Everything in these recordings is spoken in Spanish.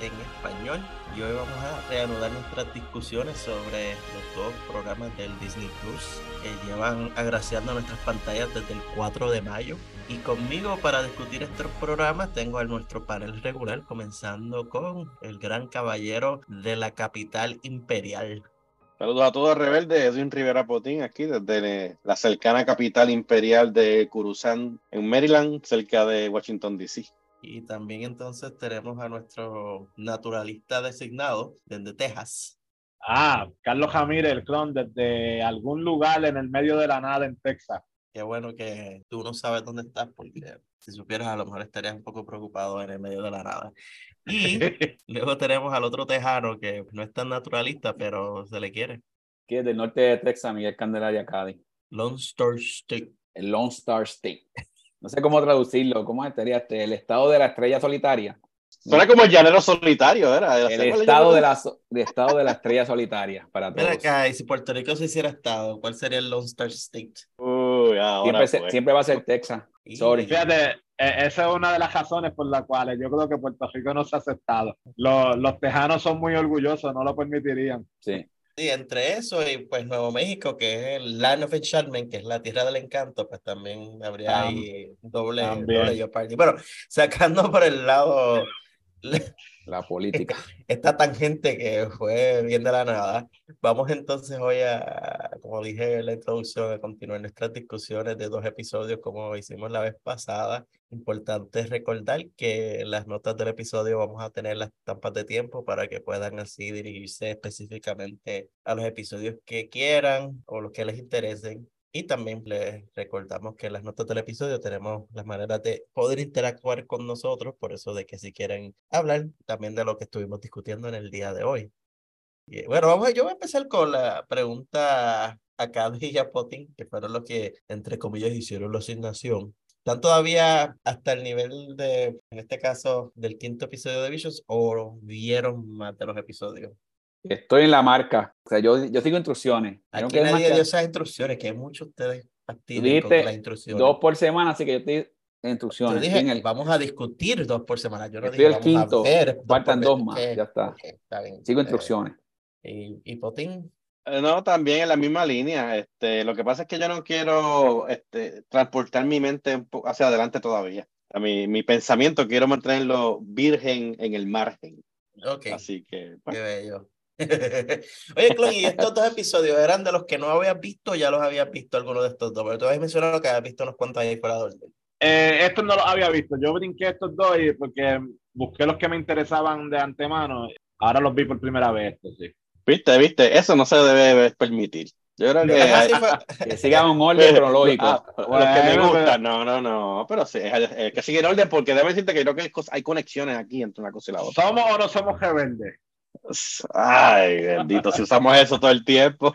en español. Y hoy vamos a reanudar nuestras discusiones sobre los dos programas del Disney Plus que llevan agraciando nuestras pantallas desde el 4 de mayo. Y conmigo para discutir estos programas tengo a nuestro panel regular, comenzando con el gran caballero de la capital imperial, Saludos a todos rebeldes, Edwin Rivera Potín, aquí desde la cercana capital imperial de Coruscant, en Maryland, cerca de Washington, D.C. Y también entonces tenemos a nuestro naturalista designado desde Texas. Ah, Carlos Jamírez, el clon, desde algún lugar en el medio de la nada en Texas. Qué bueno que tú no sabes dónde estás, porque si supieras a lo mejor estarías un poco preocupado en el medio de la nada. Y luego tenemos al otro tejano que no es tan naturalista, pero se le quiere. Que es del norte de Texas, Miguel Candelaria Cádiz. Lone Star State. El Lone Star State. No sé cómo traducirlo. ¿Cómo estaría este? El estado de la estrella solitaria. Suena como el llanero solitario, ¿verdad? El estado de, la, de estado de la estrella solitaria para todos. Mira acá, y si Puerto Rico se hiciera estado, ¿cuál sería el Lone Star State? Uy, ahora siempre, pues. siempre va a ser Texas. Sorry. Fíjate, e, esa es una de las razones por las cuales yo creo que Puerto Rico no se ha aceptado. Los, los tejanos son muy orgullosos, no lo permitirían. Sí. Sí, entre eso y pues Nuevo México, que es el Land of Enchantment, que es la tierra del encanto, pues también habría ahí doble, doble Jeopardy. Bueno, sacando por el lado la política. Esta tangente que fue bien de la nada. Vamos entonces hoy a, como dije en la introducción, a continuar nuestras discusiones de dos episodios como hicimos la vez pasada. Importante recordar que las notas del episodio vamos a tener las estampas de tiempo para que puedan así dirigirse específicamente a los episodios que quieran o los que les interesen. Y también les recordamos que en las notas del episodio tenemos las maneras de poder interactuar con nosotros, por eso de que si quieren hablar también de lo que estuvimos discutiendo en el día de hoy. Y bueno, vamos, yo voy a empezar con la pregunta a Cady y a Potin, que fueron los que, entre comillas, hicieron la asignación. ¿Están todavía hasta el nivel de, en este caso, del quinto episodio de Visions o vieron más de los episodios? Estoy en la marca. O sea, yo, yo sigo instrucciones. Aquí que nadie dio esas instrucciones, que hay muchos ustedes fastidian con las instrucciones. Dos por semana, así que yo estoy en instrucciones. Dije, el... vamos a discutir dos por semana. Yo no estoy dije, el quinto. Faltan dos, más, okay, ya está. Okay, está bien. Sigo instrucciones. ¿Y, y Potín? Eh, No, también en la misma línea. Este, lo que pasa es que yo no quiero este, transportar mi mente hacia adelante todavía. A mi, mi pensamiento quiero mantenerlo virgen en el margen. Okay. Así que. Bueno. Qué bello. Oye, Clon, y estos dos episodios eran de los que no habías visto, ya los habías visto algunos de estos dos, pero tú habías mencionado que habías visto unos cuantos ahí fuera de orden. Eh, estos no los había visto, yo brinqué estos dos y porque busqué los que me interesaban de antemano, ahora los vi por primera vez, estos, sí. Viste, viste, eso no se debe permitir. Yo creo que, hay, sigan un orden cronológico. Ah, los que me Bueno, gustan, no, no, no, pero sí, hay que seguir orden porque debo decirte que creo que hay, conexiones aquí entre una cosa y la otra. ¿Somos o no somos rebeldes? Ay, bendito, si usamos eso todo el tiempo.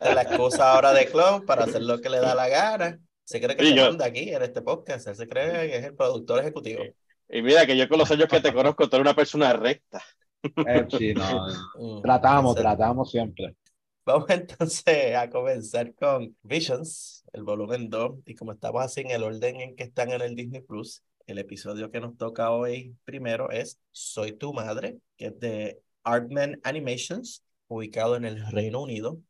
la excusa ahora de Clon para hacer lo que le da la gana. Se cree que yo- manda aquí en este podcast, él se cree que es el productor ejecutivo. Y mira que yo con los años que te conozco, tú eres una persona recta. Eh, sí, no. Mm, Tratamos, entonces, tratamos siempre. Vamos entonces a comenzar con Visions, el volumen 2, y como estamos así en el orden en que están en el Disney Plus, el episodio que nos toca hoy primero es Soy tu madre, que es de Artman Animations, ubicado en el Reino Unido.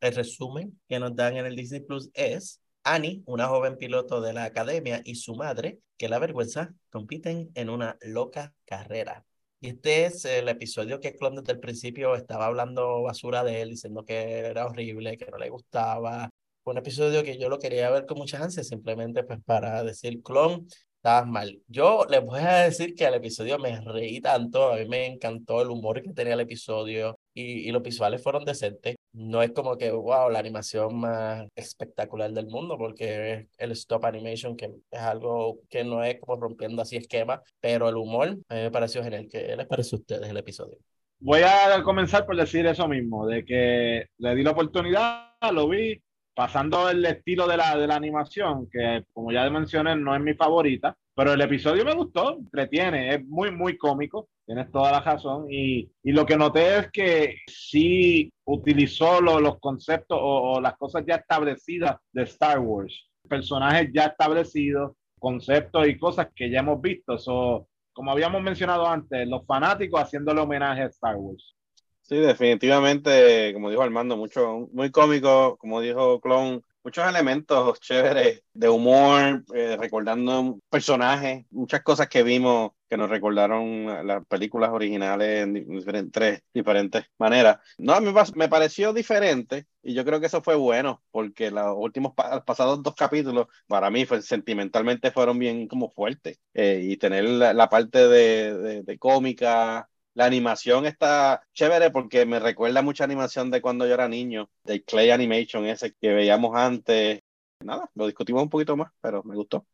El resumen que nos dan en el Disney Plus es Annie, una joven piloto de la academia, y su madre, que la vergüenza, compiten en una loca carrera. Y este es el episodio que Clon desde el principio estaba hablando basura de él, diciendo que era horrible, que no le gustaba. Fue un episodio que yo lo quería ver con muchas ansias, simplemente pues para decir, Clon, estabas mal. Yo les voy a decir que al episodio me reí tanto, a mí me encantó el humor que tenía el episodio y, y los visuales fueron decentes. No es como que, wow, la animación más espectacular del mundo, porque es el stop animation, que es algo que no es como rompiendo así esquemas, pero el humor a mí me pareció genial. ¿Qué les parece a ustedes el episodio? Voy a comenzar por decir eso mismo, de que le di la oportunidad, lo vi, pasando el estilo de la, de la animación, que como ya mencioné no es mi favorita, pero el episodio me gustó, entretiene, es muy, muy cómico, tienes toda la razón, y, y lo que noté es que sí utilizó lo- los conceptos o, las cosas ya establecidas de Star Wars, personajes ya establecidos, conceptos y cosas que ya hemos visto. So, como habíamos mencionado antes, los fanáticos haciéndole homenaje a Star Wars. Sí, definitivamente, como dijo Armando, mucho, muy cómico, como dijo Clon, muchos elementos chéveres de humor, eh, recordando personajes, muchas cosas que vimos que nos recordaron las películas originales en diferentes, diferentes maneras. No, a mí me pareció diferente y yo creo que eso fue bueno porque los últimos pasados dos capítulos para mí fue, sentimentalmente fueron bien como fuertes eh, y tener la, parte de, de cómica la animación está chévere porque me recuerda mucha animación de cuando yo era niño, de Clay Animation ese que veíamos antes. Nada, lo discutimos un poquito más, pero me gustó.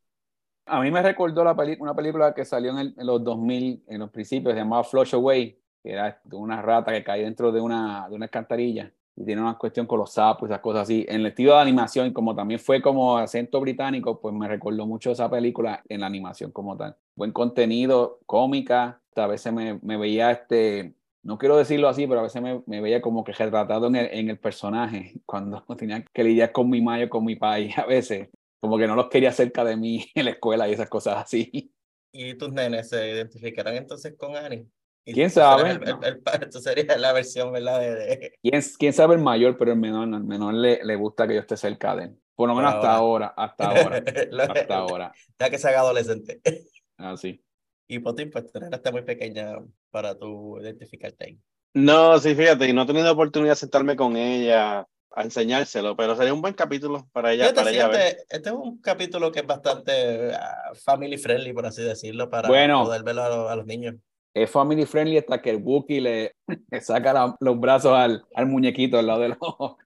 A mí me recordó la una película que salió en, los 2000, en los principios, se llamaba Flush Away, que era de una rata que cae dentro de una, de una alcantarilla y tiene una cuestión con los sapos esas cosas así. En el estilo de animación, como también fue como acento británico, pues me recordó mucho esa película en la animación como tal. Buen contenido, cómica, a veces me, me veía este, no quiero decirlo así, pero a veces me, me veía como que retratado en el, en el, personaje, cuando tenía que lidiar con mi mayo, con mi país, a veces, como que no los quería cerca de mí en la escuela y esas cosas así. ¿Y tus nenes se identificarán entonces con Annie? ¿Quién sabe? El, el, esto sería la versión, ¿verdad? De, ¿Quién, ¿Quién, sabe el mayor, pero el menor, el menor le, le gusta que yo esté cerca de él. Por lo menos hasta ahora, hasta ahora, hasta ahora. Ya que se haga adolescente. Ah, sí. Y Potín, pues tener hasta muy pequeña para tu identificarte ahí. No, sí, fíjate, y no he tenido oportunidad de sentarme con ella a enseñárselo, pero sería un buen capítulo para ella. Para ella este, este, es un capítulo que es bastante uh, family friendly, por así decirlo, para poder verlo a los niños es family friendly hasta que el Wookiee le, saca los brazos al, al, muñequito al lado de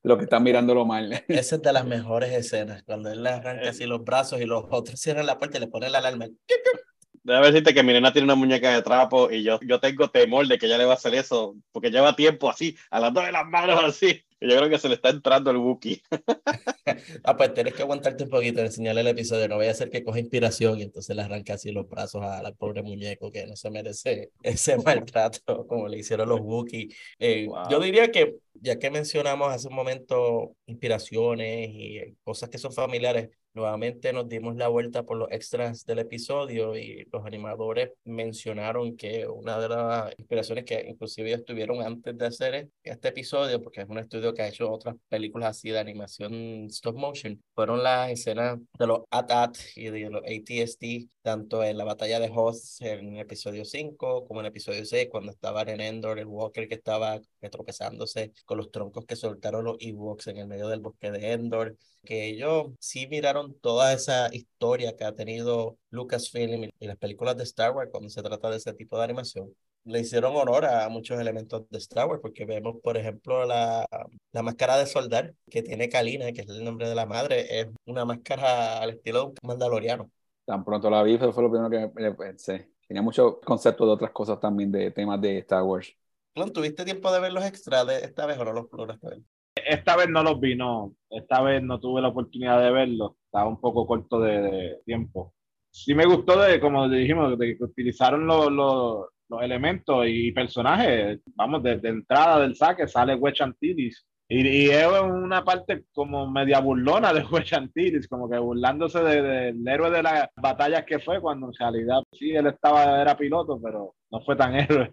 lo, que están mirándolo mal. Esa es de las mejores escenas, cuando él le arranca así los brazos y los otros cierran la puerta y le ponen la alarma. Debe decirte que mi nena tiene una muñeca de trapo y yo, yo tengo temor de que ella le va a hacer eso, porque lleva tiempo así, a las dos de las manos así. Yo creo que se le está entrando el Wookiee. ah, pues tienes que aguantarte un poquito, enseñarle el episodio. No voy a hacer que coja inspiración y entonces le arranque así los brazos a la pobre muñeco que no se merece ese maltrato como le hicieron los Wookiee. Eh, yo diría que, ya que mencionamos hace un momento inspiraciones y cosas que son familiares, Nuevamente nos dimos la vuelta por los extras del episodio y los animadores mencionaron que una de las inspiraciones que inclusive estuvieron antes de hacer este episodio, porque es un estudio que ha hecho otras películas así de animación stop motion, fueron las escenas de los AT-AT y de los ATST, tanto en la batalla de Hoth en el episodio 5 como en el episodio 6, cuando estaban en Endor, el Walker que estaba tropezándose con los troncos que soltaron los Ewoks en el medio del bosque de Endor, que ellos sí miraron toda esa historia que ha tenido Lucasfilm y las películas de Star Wars cuando se trata de ese tipo de animación. Le hicieron honor a muchos elementos de Star Wars, porque vemos, por ejemplo, la, la máscara de soldar que tiene Kalina, que es el nombre de la madre, es una máscara al estilo de un mandaloriano. Tan pronto la vi, fue lo primero que pensé. Tenía muchos conceptos de otras cosas también, de temas de Star Wars. ¿Tuviste tiempo de ver los extras de esta vez o no los lograste ver? Esta vez no los vi, no. Esta vez no tuve la oportunidad de verlos. Estaba un poco corto de, tiempo. Sí me gustó de, como dijimos, de que utilizaron los, los, los elementos y personajes. Vamos, desde entrada del saque sale Wechantilis. Y, y, es una parte como media burlona de Wechantilis, como que burlándose del héroe de las batallas que fue, cuando en realidad sí, él estaba, era piloto, pero no fue tan héroe.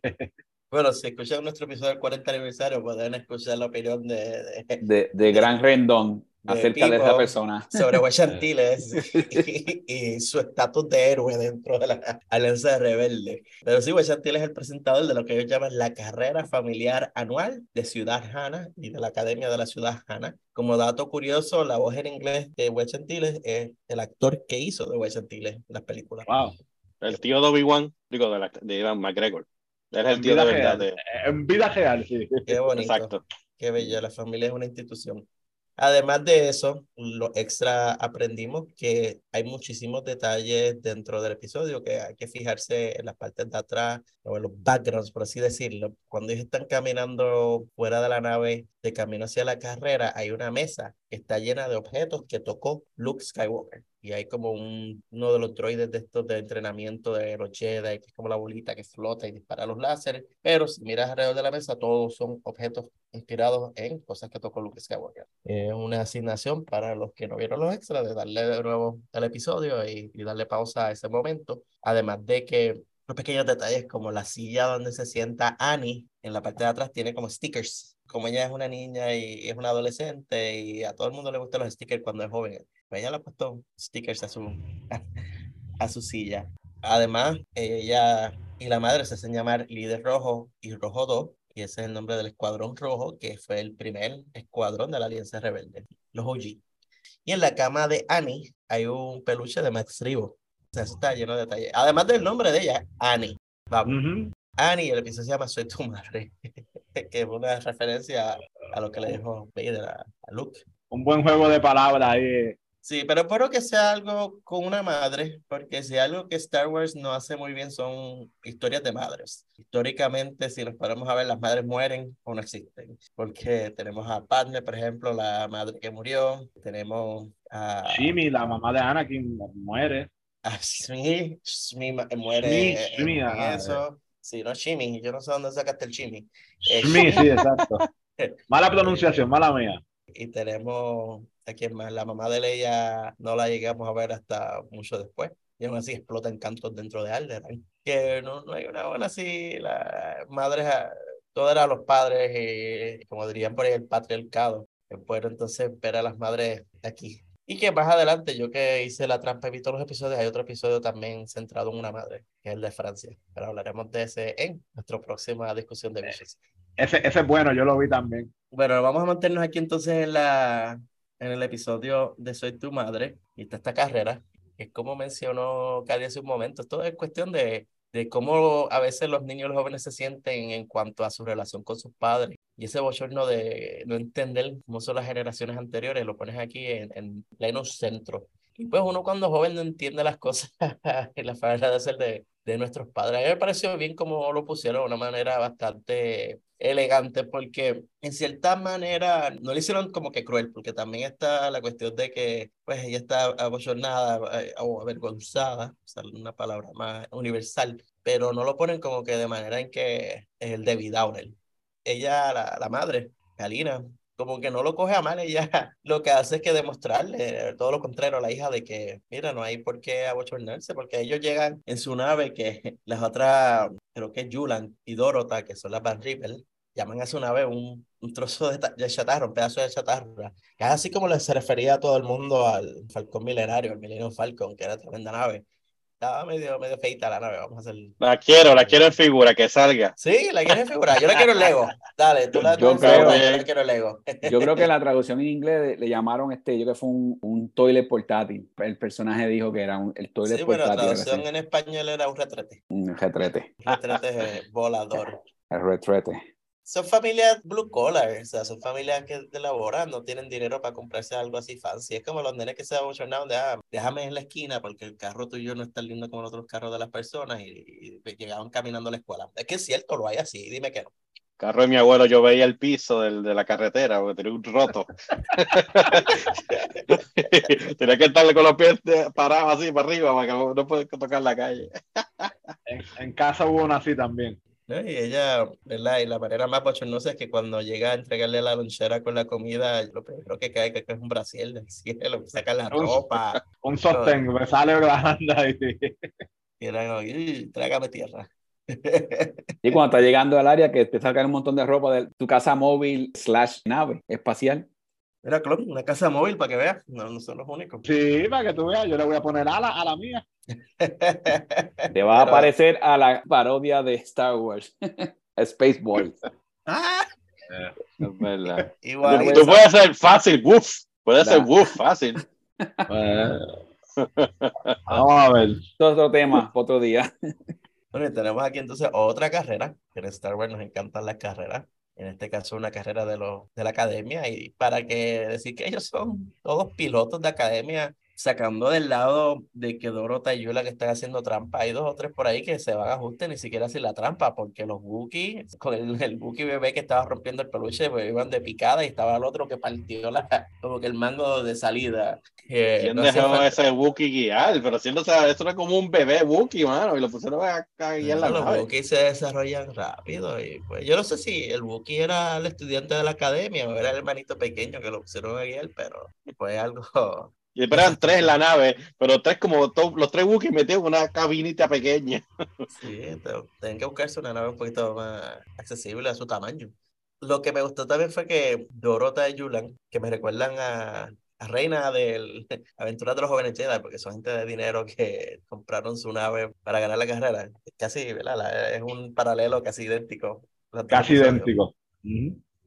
Bueno, si escuchan nuestro episodio del 40 aniversario, pueden escuchar la opinión de... De, de, Gran Rendón acerca de esa persona. Sobre Huechantiles y, y, su estatus de héroe dentro de la Alianza Rebelde. Pero sí, Huechantiles es el presentador de lo que ellos llaman la carrera familiar anual de Ciudad Hanna y de la Academia de la Ciudad Hanna. Como dato curioso, la voz en inglés de Huechantiles es el actor que hizo de Huechantiles en las películas. Wow. El tío de Obi-Wan, digo, de, la, de Ivan McGregor. Es el tío de verdad. En vida real, sí. Qué bonito. Exacto. Qué bella. La familia es una institución. Además de eso, lo extra aprendimos que hay muchísimos detalles dentro del episodio que hay que fijarse en las partes de atrás o en los backgrounds, por así decirlo. Cuando ellos están caminando fuera de la nave de camino hacia la carrera, hay una mesa que está llena de objetos que tocó Luke Skywalker. Y hay como un, uno de los droides de estos de entrenamiento de los Jedi, que es como la bolita que flota y dispara los láseres, pero si miras alrededor de la mesa, todos son objetos inspirados en cosas que tocó Luke Skywalker. Es una asignación para los que no vieron los extras de darle de nuevo al episodio y, y darle pausa a ese momento, además de que los pequeños detalles como la silla donde se sienta Annie en la parte de atrás tiene como stickers. Como ella es una niña y es una adolescente y a todo el mundo le gustan los stickers cuando es joven, ella le ha puesto stickers a su, a su silla. Además, ella y la madre se hacen llamar Líder Rojo y Rojo 2, y ese es el nombre del Escuadrón Rojo, que fue el primer escuadrón de la Alianza Rebelde, los OG. Y en la cama de Annie hay un peluche de Max Ribo sea, está lleno de detalles. Además del nombre de ella, Annie. Vamos. Annie, el episodio se llama Soy tu madre, que es una referencia a lo que le dijo Vader a, Luke. Un buen juego de palabras ahí. Sí, pero espero que sea algo con una madre, porque si algo que Star Wars no hace muy bien son historias de madres. Históricamente, si nos ponemos a ver, las madres mueren o no existen, porque tenemos a Padme, por ejemplo, la madre que murió, tenemos a... Jimmy, la mamá de Anakin, muere. Shmi, Shmi muere Shmi, eso. Sí, no Shimi, yo no sé dónde sacaste el Shimi. Eh, Shmi, sí, exacto. mala pronunciación, mala mía. Y tenemos aquí más, la mamá de Leia no la llegamos a ver hasta mucho después. Y aún así explota encantos dentro de Alderaan. Que no, no hay una buena así, la madre, todo era los padres y como dirían por ahí el patriarcado. Pero entonces ver a las madres aquí y que más adelante, yo que hice la trampa y vi todos los episodios, hay otro episodio también centrado en una madre, que es el de Francia. Pero hablaremos de ese en nuestra próxima discusión de Visions. Ese, ese es bueno, yo lo vi también. Bueno, vamos a mantenernos aquí entonces en, la, en el episodio de Soy tu madre y está esta carrera, que es como mencionó Cali hace un momento. Esto es cuestión de, de cómo a veces los niños los jóvenes se sienten en cuanto a su relación con sus padres y ese bochorno de no entender cómo son las generaciones anteriores, lo pones aquí en, en pleno centro. Y pues uno cuando joven no entiende las cosas en la manera de ser de, de nuestros padres. A mí me pareció bien como lo pusieron de una manera bastante elegante, porque en cierta manera no le hicieron como que cruel, porque también está la cuestión de que pues ella está abochornada eh, o avergonzada, o una palabra más universal, pero no lo ponen como que de manera en que es el Debbie Downer ella, la, la madre, Galina, como que no lo coge a mal, ella lo que hace es que demostrarle todo lo contrario a la hija de que, mira, no hay por qué abochornarse, porque ellos llegan en su nave que las otras, creo que es Julan y Dorota, que son las Van Ripple, llaman a su nave un, un trozo de, de, chatarra, un pedazo de chatarra, que es así como se refería a todo el mundo al Falcón Milenario, al Millennium Falcon, que era tremenda nave. Estaba medio, medio feita la nave, vamos a hacer. La quiero, la quiero en figura, que salga. Sí, la quiero en figura. Yo la quiero en Lego. Dale, tú la yo creo, yo la quiero en Lego. Yo creo que la traducción en inglés le llamaron este, yo que fue un, un toilet portátil. El personaje dijo que era un, el toilet sí, portátil. Sí, pero la traducción en español era un retrete. Un retrete. Un retrete volador. El retrete son familias blue collar, o sea, son familias que elaboran, no tienen dinero para comprarse algo así fancy. Es como los nenes que se abochornaron de, ah, déjame en la esquina porque el carro tuyo no es tan lindo como los otros carros de las personas y, y llegaban caminando a la escuela. Es que es cierto, lo hay así, dime que no. Carro de mi abuelo, yo veía el piso del, de la carretera porque tenía un roto. tenía que estarle con los pies parados así para arriba para que no pueda tocar la calle. en, en casa hubo una así también. ¿No? Y ella, ¿verdad? Y la manera más bochornosa es que cuando llega a entregarle la lonchera con la comida, lo primero que cae que es un brasiel del cielo, saca la ropa. Un sostén, me sale grande y... y era trágame tierra. Y cuando está llegando al área que te sacan un montón de ropa de tu casa móvil slash nave espacial. Era clon, una casa móvil para que veas, no, no son los únicos. Sí, para que tú veas, yo le voy a poner ala a la mía. Te va a aparecer a la parodia de Star Wars, Space Boys. Ah. Es verdad. Igual, tú puedes hacer fácil, woof. Puedes hacer woof fácil. Vamos a ver. Otro tema, otro día. Bueno, tenemos aquí entonces otra carrera, en Star Wars nos encantan las carreras en este caso una carrera de, los, de la academia, y para que decir que ellos son todos pilotos de academia, sacando del lado de que Dorota y Yula que están haciendo trampa, hay dos o tres por ahí que se van a ajuste ni siquiera sin la trampa, porque los Wookiee, con el, el Wookiee bebé que estaba rompiendo el peluche, pues iban de picada y estaba el otro que partió la, como que el mango de salida. Eh, ¿Quién no dejó falta- ese Wookiee guiar? Pero siendo, o sea, eso era como un bebé Wookiee, mano, y lo pusieron a, a guiar la No, los nave. Wookiees se desarrollan rápido y pues yo no sé si el Wookiee era el estudiante de la academia o era el hermanito pequeño que lo pusieron a guiar, pero fue algo Y pero eran tres en la nave, pero tres como to- los tres Wookiees metidos en una cabinita pequeña. Sí, te- tienen que buscarse una nave un poquito más accesible a su tamaño. Lo que me gustó también fue que Dorota y Yulan, que me recuerdan a, a Reina del Aventuras de los Jóvenes Jedi, porque son gente de dinero que compraron su nave para ganar la carrera. Casi, ¿verdad? Es un paralelo casi idéntico. Casi idéntico.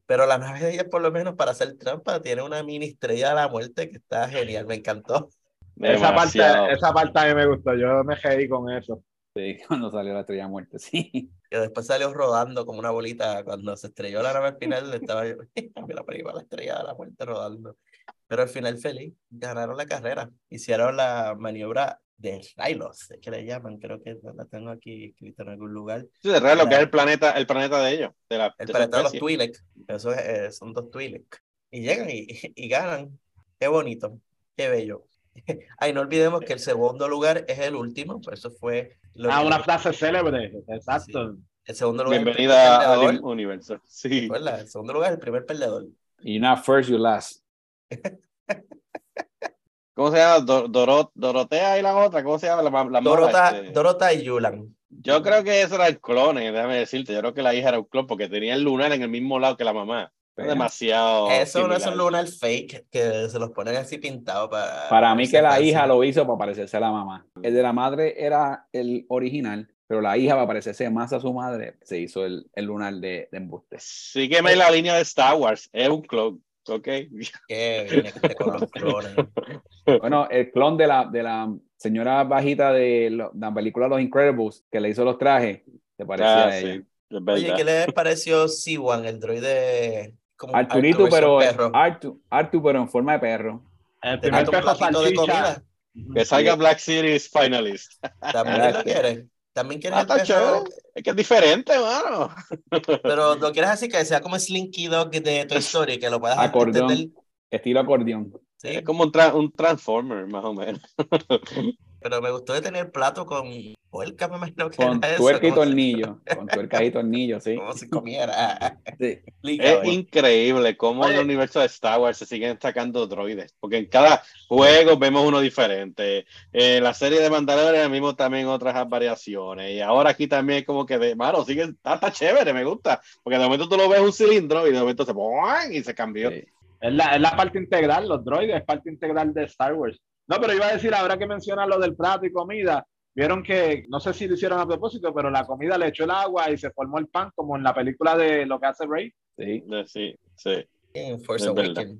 Pero la nave de ella, por lo menos para hacer trampa, tiene una mini estrella de la muerte que está genial, me encantó. Esa parte, esa parte a mí me gustó. Yo me reí con eso. Sí, cuando salió la estrella muerte, sí. que después salió rodando como una bolita cuando se estrelló la nave al final estaba yo ahí va la estrella de la muerte rodando pero al final feliz ganaron la carrera hicieron la maniobra de Rylos es que le llaman creo que la tengo aquí escrita en algún lugar Sí, de lo que es el planeta, el planeta de ellos, de la el de planeta de los. Twi'lek eso es, eh, son dos Twi'lek y llegan y, y ganan qué bonito qué bello Ay, no olvidemos que el segundo lugar es el último, por eso fue lo Ah, que- una frase célebre. Exacto. el segundo lugar. Bienvenida perdedor. al universo. Sí. El segundo lugar es el primer perdedor. Y not first, you last. ¿Cómo se llama? Dor- Dorot- Dorotea y la otra, ¿cómo se llama? La, la mala, Dorota, este? Dorota y Yulan. Yo creo que eso era el clon, eh, déjame decirte. Yo creo que la hija era un clon porque tenía el lunar en el mismo lado que la mamá. Pero Demasiado. Eso no es un similar. lunar fake que se los ponen así pintados para. Para mí que la verse hija lo hizo para parecerse a la mamá. El de la madre era el original, pero la hija para parecerse más a su madre se hizo el, el lunar de, de embuste. Sígueme la línea de Star Wars. Es un clon. ¿Ok? Que viene este con los clones. Bueno, el clon de la, de la señora bajita de lo- la película Los Incredibles, que le hizo los trajes, se parecía Ah, a ella. sí, Oye. ¿qué les pareció Siwan, el droide? Como Arturito, Arthur pero versión perro? Artu, Artu, pero en forma de perro. El primer platito de comida. Que salga Black Series finalist. También lo este. También quieres Ah, chévere. Es que es diferente, mano. pero lo quieres así que sea como Slinky Dog de Toy Story, que lo puedas Acordeón. entender. Estilo acordeón. Sí, Es como un, tra- un Transformer, más o menos. pero me gustó de tener plato con puerca, me imagino que Con era eso, tuerca y como si- tornillo. Con tuerca y tornillo, sí. Como si comiera. Sí. Es increíble cómo en el universo de Star Wars se siguen sacando droides, porque en cada juego vemos uno diferente. En la serie de Mandalorian vimos también otras variaciones, y ahora aquí también es como que, de, mano, sigue, está, está chévere, me gusta, porque de momento tú lo ves un cilindro y de momento se y se cambió. Sí. Es la, es la parte integral, los droides, es parte integral de Star Wars. No, pero iba a decir, ahora que mencionas lo del plato y comida, vieron que, no sé si lo hicieron a propósito, pero la comida le echó el agua y se formó el pan, como en la película de lo que hace Rey. Sí. Sí, sí. En Force. Awakens.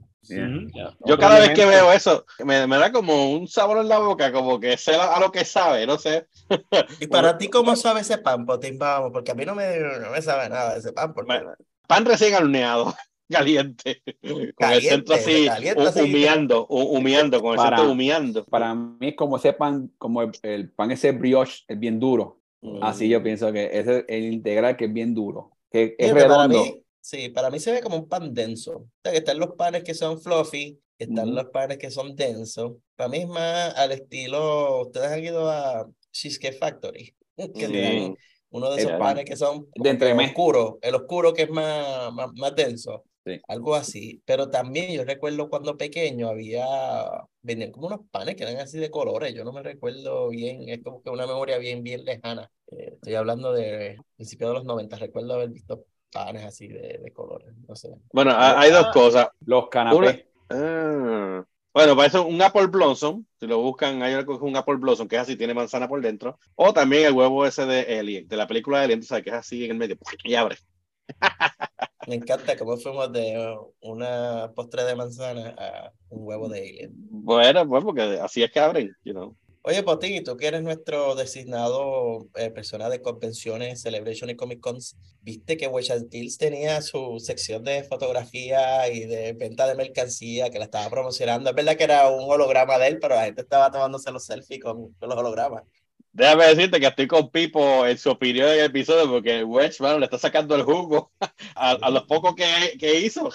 Yo cada vez que veo eso, me, me da como un sabor en la boca, como que sé a lo que sabe, no sé. ¿Y para ti cómo sabe ese pan, Potín? Vamos, porque a mí no me, no me sabe nada de ese pan. Porque... Pan recién horneado, caliente, con el Caliente, centro así, caliente, humeando, hu- humeando, con el Para- centro humeando. Para mí es como ese pan, como el, el pan ese brioche, es bien duro. Mm. Así yo pienso que ese es el integral que es bien duro. Que es para redondo. mí, sí, para mí se ve como un pan denso. O sea, que están los panes que son fluffy, están Ujú. los panes que son densos. Para mí es más al estilo, ustedes han ido a Cheesecake Factory, que Sí. dan uno de esos pan panes que son de que entremés. oscuro, el oscuro que es más, más, más denso. Sí. Algo así. Pero también yo recuerdo cuando pequeño había, vendían como unos panes que eran así de colores. Yo no me recuerdo bien, es como que una memoria bien, bien lejana. Eh, estoy hablando de principios de los 90. Recuerdo haber visto panes así de, de colores. No sé. Bueno, ha- hay dos cosas. Los canapés. Ah. Bueno, para eso un Apple Blossom, si lo buscan, hay algo que es un Apple Blossom, que es así, tiene manzana por dentro. O también el huevo ese de Alien, de la película de Alien, tú sabes, que es así en el medio, y abre. Me encanta cómo fuimos de una postre de manzana a un huevo de alien. Bueno, pues porque así es que abren, you know. Oye, Potín, tú que eres nuestro designado eh, persona de convenciones, Celebration y Comic Cons, viste que Hills tenía su sección de fotografía y de venta de mercancía que la estaba promocionando. Es verdad que era un holograma de él, pero la gente estaba tomándose los selfies con, los hologramas. Déjame decirte que estoy con Pipo en su opinión en el episodio porque Wedge, mano, le está sacando el jugo a, a los pocos que, que hizo.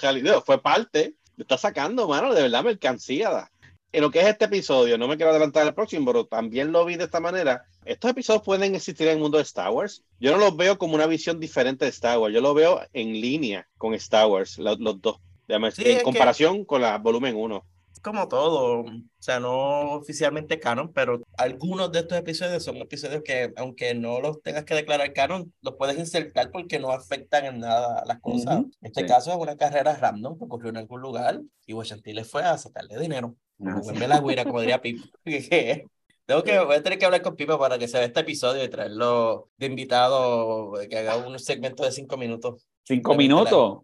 Fue parte, le está sacando, mano, de verdad mercancía en lo que es este episodio, no me quiero adelantar al próximo, pero también lo vi de esta manera. Estos episodios pueden existir en el mundo de Star Wars. Yo no los veo como una visión diferente de Star Wars. Yo lo veo en línea con Star Wars, los, dos. en comparación con la volumen 1. Como todo, o sea, no oficialmente canon, pero algunos de estos episodios son episodios que, aunque no los tengas que declarar canon, los puedes insertar porque no afectan en nada las cosas. en este caso es una carrera random que ocurrió en algún lugar y Washington le fue a sacarle dinero. Ah, la guira, como diría Pipo. Tengo que, voy a tener que hablar con Pipo para que se vea este episodio y traerlo de invitado, que haga un segmento de cinco minutos. ¿Cinco minutos?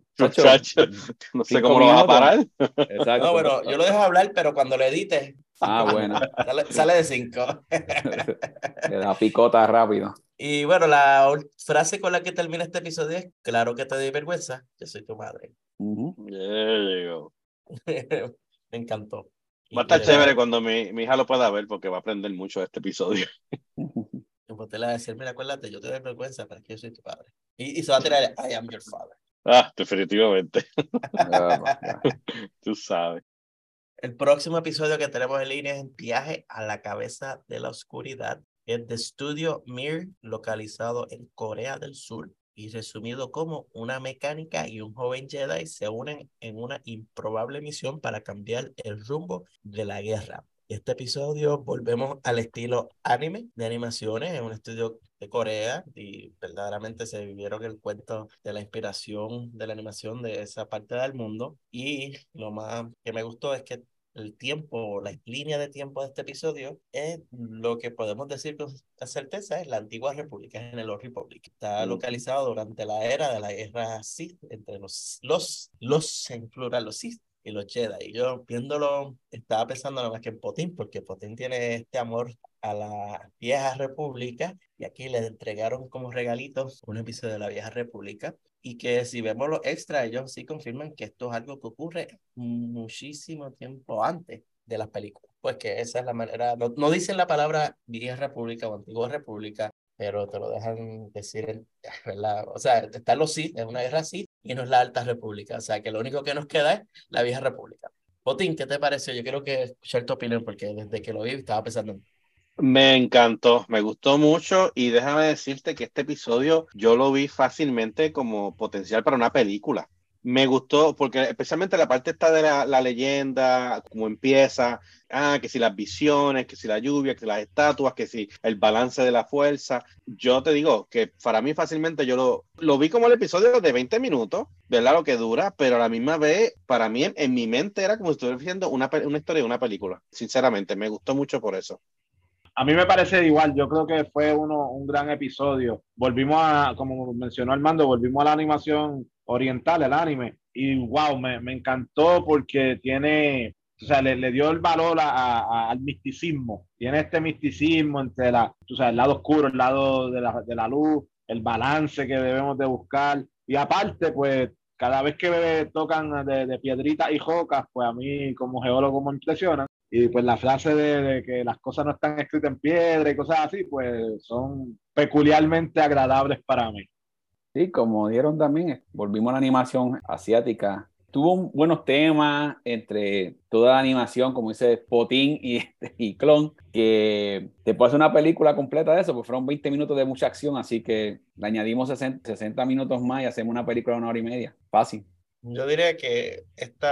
no sé cómo lo vas a parar. Exacto. No, bueno, yo lo dejo hablar, pero cuando lo edites. Ah, bueno. Sale, de cinco. Le da picota rápido. Y bueno, la frase con la que termina este episodio es: Claro que te doy vergüenza, yo soy tu madre. Me encantó. Va a estar chévere cuando mi, mi, hija lo pueda ver porque va a aprender mucho de este episodio. Pues te le va a decir, mira, acuérdate, yo te doy vergüenza para que yo soy tu padre. Y, y se va a tirar, I am your father. Ah, definitivamente. Tú sabes. El próximo episodio que tenemos en línea es Viaje a la cabeza de la oscuridad. Es de estudio Mir, localizado en Corea del Sur y resumido como una mecánica y un joven Jedi se unen en una improbable misión para cambiar el rumbo de la guerra. Este episodio volvemos al estilo anime de animaciones, en un estudio de Corea y verdaderamente se vivieron el cuento de la inspiración de la animación de esa parte del mundo y lo más que me gustó es que el tiempo, la línea de tiempo de este episodio es lo que podemos decir con certeza es la antigua república, en el Republic. Está localizado durante la era de la guerra Sith entre los, los, los en plural, los Sith y los Jedi. Y yo viéndolo, estaba pensando nada más que en Potín, porque Potín tiene este amor a la vieja república y aquí le entregaron como regalitos un episodio de la vieja república y que si vemos los extras, ellos sí confirman que esto es algo que ocurre muchísimo tiempo antes de las películas. Pues que esa es la manera, no, no dicen la palabra vieja república o antigua república, pero te lo dejan decir, ¿verdad? O sea, están los sí, es una guerra sí, y no es la alta república, o sea, que lo único que nos queda es la vieja república. Botín, ¿qué te pareció? Yo quiero que escuchar tu opinión, porque desde que lo vi estaba pensando en me encantó, me gustó mucho y déjame decirte que este episodio yo lo vi fácilmente como potencial para una película. Me gustó porque especialmente la parte esta de la, leyenda, como empieza, ah, que si las visiones, que si la lluvia, que si las estatuas, que si el balance de la fuerza. Yo te digo que para mí fácilmente yo lo, lo vi como el episodio de 20 minutos, ¿verdad? Lo que dura, pero a la misma vez, para mí en, mi mente era como si estuviera viendo una, una historia de una película. Sinceramente, me gustó mucho por eso a mí me parece igual, yo creo que fue uno, un gran episodio. Volvimos a, como mencionó Armando, volvimos a la animación oriental, el anime, y wow, me, me encantó porque tiene, o sea, le, le dio el valor a, al misticismo. Tiene este misticismo entre la, o sea, el lado oscuro, el lado de la, de la luz, el balance que debemos de buscar. Y aparte, pues, cada vez que tocan de, de piedritas y jocas, pues a mí como geólogo me impresiona. Y pues la frase de, que las cosas no están escritas en piedra y cosas así, pues son peculiarmente agradables para mí. Sí, como dieron también, volvimos a la animación asiática. Tuvo buenos temas entre toda la animación, como dice Potín y, y Clon, que después de una película completa de eso, pues fueron 20 minutos de mucha acción, así que le añadimos 60, 60 minutos más y hacemos una película de una hora y media. Fácil. Yo diría que este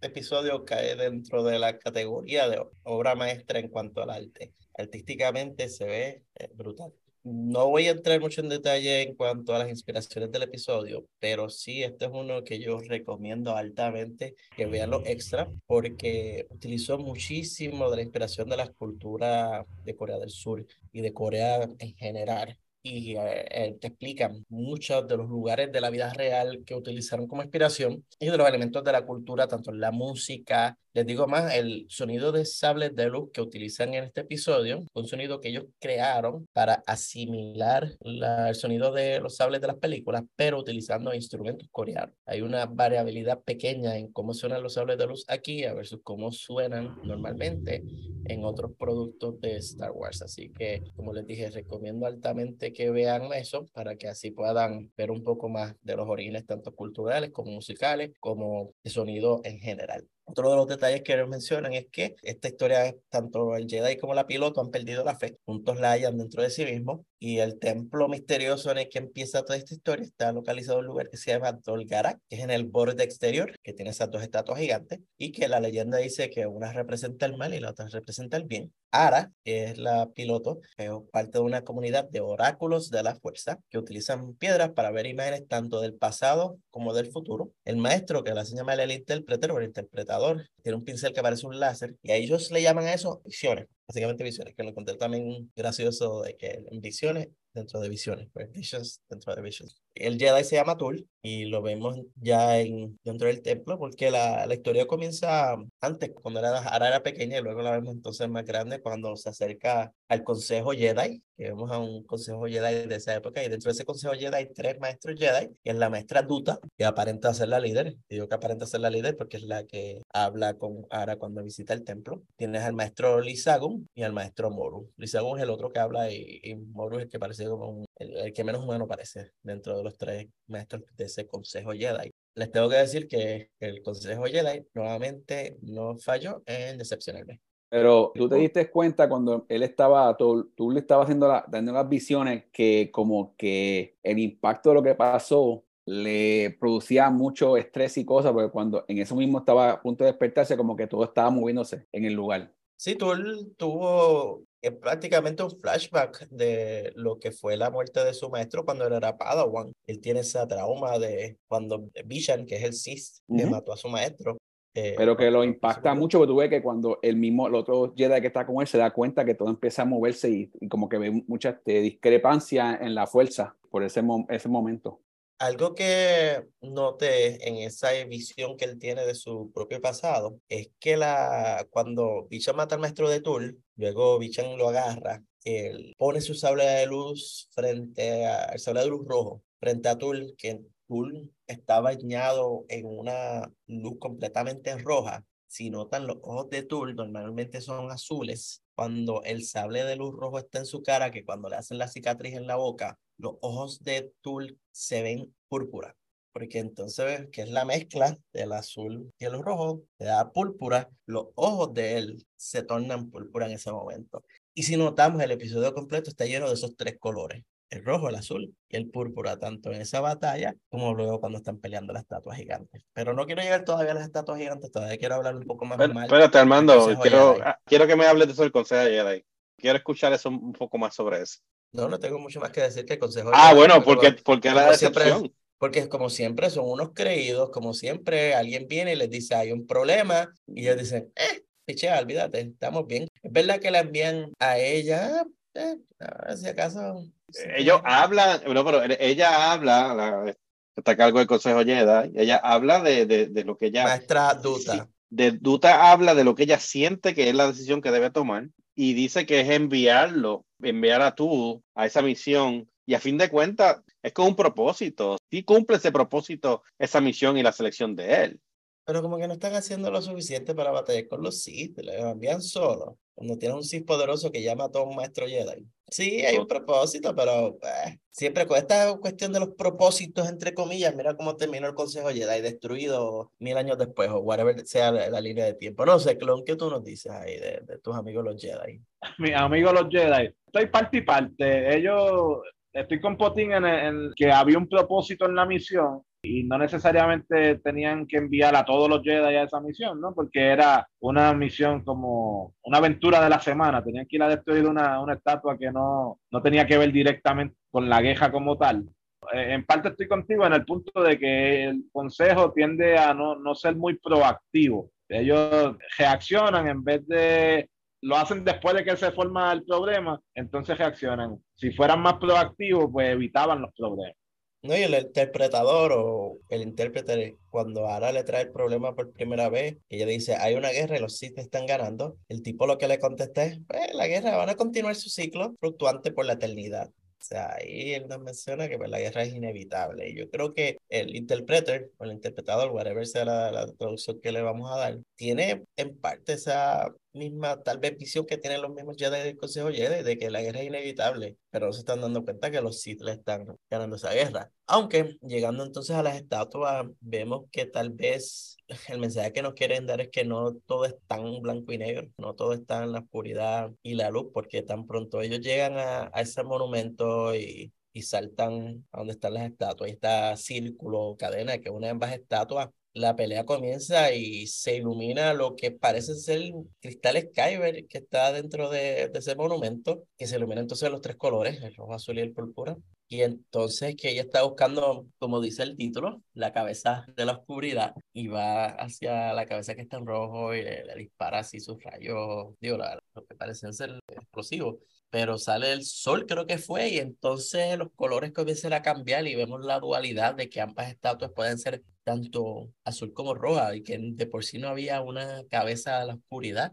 episodio cae dentro de la categoría de obra maestra en cuanto al arte. Artísticamente se ve eh, brutal. No voy a entrar mucho en detalle en cuanto a las inspiraciones del episodio, pero sí, este es uno que yo recomiendo altamente que vean los extra porque utilizó muchísimo de la inspiración de la escultura de Corea del Sur y de Corea en general y eh, eh, te explican muchos de los lugares de la vida real que utilizaron como inspiración y de los elementos de la cultura, tanto en la música, Les digo más, el sonido de sables de luz que utilizan en este episodio, un sonido que ellos crearon para asimilar la, el sonido de los sables de las películas, pero utilizando instrumentos coreanos. Hay una variabilidad pequeña en cómo suenan los sables de luz aquí a versus cómo suenan normalmente en otros productos de Star Wars. Así que, como les dije, recomiendo altamente que vean eso para que así puedan ver un poco más de los orígenes, tanto culturales como musicales, como de sonido en general. Otro de los detalles que mencionan es que esta historia, tanto el Jedi como la piloto han perdido la fe, juntos la hallan dentro de sí mismos, y el templo misterioso en el que empieza toda esta historia está localizado en un lugar que se llama Dolgarak, que es en el borde exterior, que tiene esas dos estatuas gigantes, y que la leyenda dice que una representa el mal y la otra representa el bien. Ara, que es la piloto, es parte de una comunidad de oráculos de la fuerza que utilizan piedras para ver imágenes tanto del pasado como del futuro. El maestro, que la se llama el intérprete o el interpretador, tiene un pincel que parece un láser y a ellos le llaman a eso visiones, básicamente visiones, que lo encontré también gracioso de que en visiones dentro de visiones, pues visions dentro de visions. El Jedi se llama Tul y lo vemos ya en, dentro del templo porque la, la historia comienza antes, cuando era, Ara era pequeña y luego la vemos entonces más grande cuando se acerca al Consejo Jedi, que vemos a un Consejo Jedi de esa época y dentro de ese Consejo Jedi hay tres maestros Jedi y es la maestra Duta que aparenta ser la líder, digo que aparenta ser la líder porque es la que habla con Ara cuando visita el templo. Tienes al maestro Lisagun y al maestro Moru. Lisagun es el otro que habla y, y Moru es el que parece como un, el, el que menos humano parece dentro de los tres maestros de ese Consejo Jedi. Les tengo que decir que el Consejo Jedi nuevamente no falló en decepcionarme. Pero tú te diste cuenta cuando él estaba, tú, tú le estabas haciendo la, dando las visiones que como que el impacto de lo que pasó le producía mucho estrés y cosas, porque cuando en eso mismo estaba a punto de despertarse, como que todo estaba moviéndose en el lugar. Sí, tú tuvo eh, prácticamente un flashback de lo que fue la muerte de su maestro cuando él era Padawan. Él tiene ese trauma de cuando Vishan, que es el Sith, que Ujú. mató a su maestro. eh, Pero que lo impacta mucho, porque tú ves que cuando el mismo, el otro Jedi que está con él se da cuenta que todo empieza a moverse y, y como que ve mucha este, discrepancia en la fuerza por ese, mo- ese momento. Algo que noté en esa visión que él tiene de su propio pasado es que la, cuando Bichan mata al maestro de Tul, luego Bichan lo agarra, él pone su sable de luz frente al sable de luz rojo, frente a Tul, que Tul está bañado en una luz completamente roja. Si notan, los ojos de Tul normalmente son azules. Cuando el sable de luz rojo está en su cara, que cuando le hacen la cicatriz en la boca, los ojos de Tul se ven púrpura, porque entonces ves que es la mezcla del azul y el rojo, te da púrpura, los ojos de él se tornan púrpura en ese momento. Y si notamos, el episodio completo está lleno de esos tres colores, el rojo, el azul y el púrpura, tanto en esa batalla como luego cuando están peleando las estatuas gigantes. Pero no quiero llegar todavía a las estatuas gigantes, todavía quiero hablar un poco más Pero- mal. Espérate, Armando, quiero, ah, quiero que me hables de eso del Consejo Jedi. Quiero escuchar eso un poco más sobre eso. No, no tengo mucho más que decir que el consejo Ah, Jedi, bueno, como- porque, porque la como siempre- decepción. Porque como siempre son unos creídos, como siempre alguien viene y les dice hay un problema y ellos dicen, eh, pichea, olvídate, estamos bien. Es verdad que la envían a ella, ah, eh, a ver si acaso. si Ellos tiene- hablan, no, pero ella habla, la, está a cargo del Consejo Jedi, ella habla de, de, de lo que ella, Maestra Duta. de Duta habla de lo que ella siente que es la decisión que debe tomar y dice que es enviarlo, enviar a tú a esa misión y a fin de cuentas es con un propósito. Sí cumple ese propósito, esa misión y la selección de él. Pero como que no están haciendo lo suficiente para batallar con los Sith, los envían solo. Cuando tienen un Sith poderoso que llama a todo un maestro Jedi. Sí, hay un propósito, pero eh, siempre con esta cuestión de los propósitos, entre comillas, mira cómo terminó el Consejo Jedi, destruido mil años después, o whatever sea la, la línea de tiempo. No sé, Clon, ¿qué tú nos dices ahí de, de tus amigos los Jedi? mis amigos los Jedi, estoy parte y parte. Ellos, estoy con Potín en, en que había un propósito en la misión y no necesariamente tenían que enviar a todos los Jedi a esa misión, ¿no? Porque era una misión como una aventura de la semana. Tenían que ir a destruir una, una estatua que no, no tenía que ver directamente con la queja como tal. Eh, En parte estoy contigo en el punto de que el consejo tiende a no, no ser muy proactivo. Ellos reaccionan en vez de lo hacen después de que se forma el problema, entonces reaccionan. Si fueran más proactivos, pues evitaban los problemas. No, y el interpretador o el intérprete, cuando Ara le trae el problema por primera vez, ella dice, hay una guerra y los Sith están ganando, el tipo lo que le contesta es, pues la guerra van a continuar su ciclo fluctuante por la eternidad. O sea, ahí él nos menciona que pues, la guerra es inevitable. Y yo creo que el interpreter o el interpretador, whatever sea la, la traducción que le vamos a dar, tiene en parte esa misma, tal vez, visión que tienen los mismos Jedi del Consejo Jedi de que la guerra es inevitable, pero no se están dando cuenta que los Sith le están ganando esa guerra. Aunque, llegando entonces a las estatuas, vemos que tal vez el mensaje que nos quieren dar es que no todo es tan blanco y negro, no todo está en la oscuridad y la luz, porque tan pronto ellos llegan a, a ese monumento y y saltan a donde están las estatuas. Ahí está círculo, cadena que une ambas estatuas la pelea comienza y se ilumina lo que parece ser cristal Skyber que está dentro de, ese monumento, que se ilumina entonces los tres colores, el rojo, azul y el púrpura. Y entonces que ía está buscando, como dice el título, la cabeza de la oscuridad y va hacia la cabeza que está en rojo y le, dispara así sus rayos, digo, lo que parecen ser explosivos pero sale el sol, creo que fue, y entonces los colores comienzan a cambiar y vemos la dualidad de que ambas estatuas pueden ser tanto azul como roja y que de por sí no había una cabeza a la oscuridad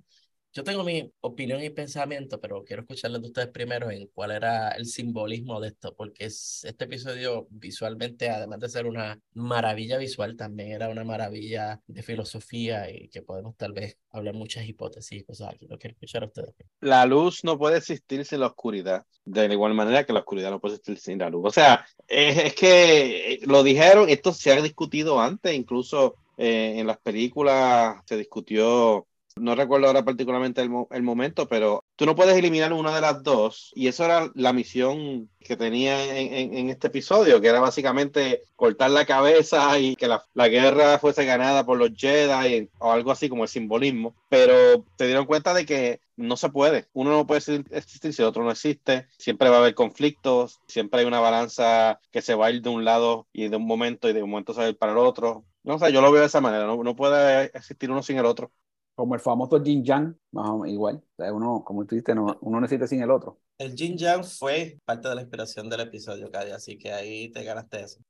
yo tengo mi opinión y pensamiento, pero quiero escucharles de ustedes primero en cuál era el simbolismo de esto, porque es, este episodio visualmente, además de ser una maravilla visual, también era una maravilla de filosofía y que podemos tal vez hablar muchas hipótesis y cosas aquí. Lo quiero escuchar a ustedes. La luz no puede existir sin la oscuridad, de la igual manera que la oscuridad no puede existir sin la luz. O sea, es, que eh, lo dijeron, esto se ha discutido antes, incluso eh, en las películas se discutió no recuerdo ahora particularmente el, el, momento, pero tú no puedes eliminar una de las dos. Y eso era la misión que tenía en, en, este episodio, que era básicamente cortar la cabeza y que la, la, guerra fuese ganada por los Jedi o algo así como el simbolismo. Pero te dieron cuenta de que no se puede. Uno no puede existir si el otro no existe. Siempre va a haber conflictos, siempre hay una balanza que se va a ir de un lado y de un momento y de un momento se va a ir para el otro. No sé, yo lo veo de esa manera. No, no puede existir uno sin el otro como el famoso Jin Yang, más o menos igual. uno, como tú dices, no, uno necesita sin el otro. El Jin Yang fue parte de la inspiración del episodio, Cady, así que ahí te ganaste eso.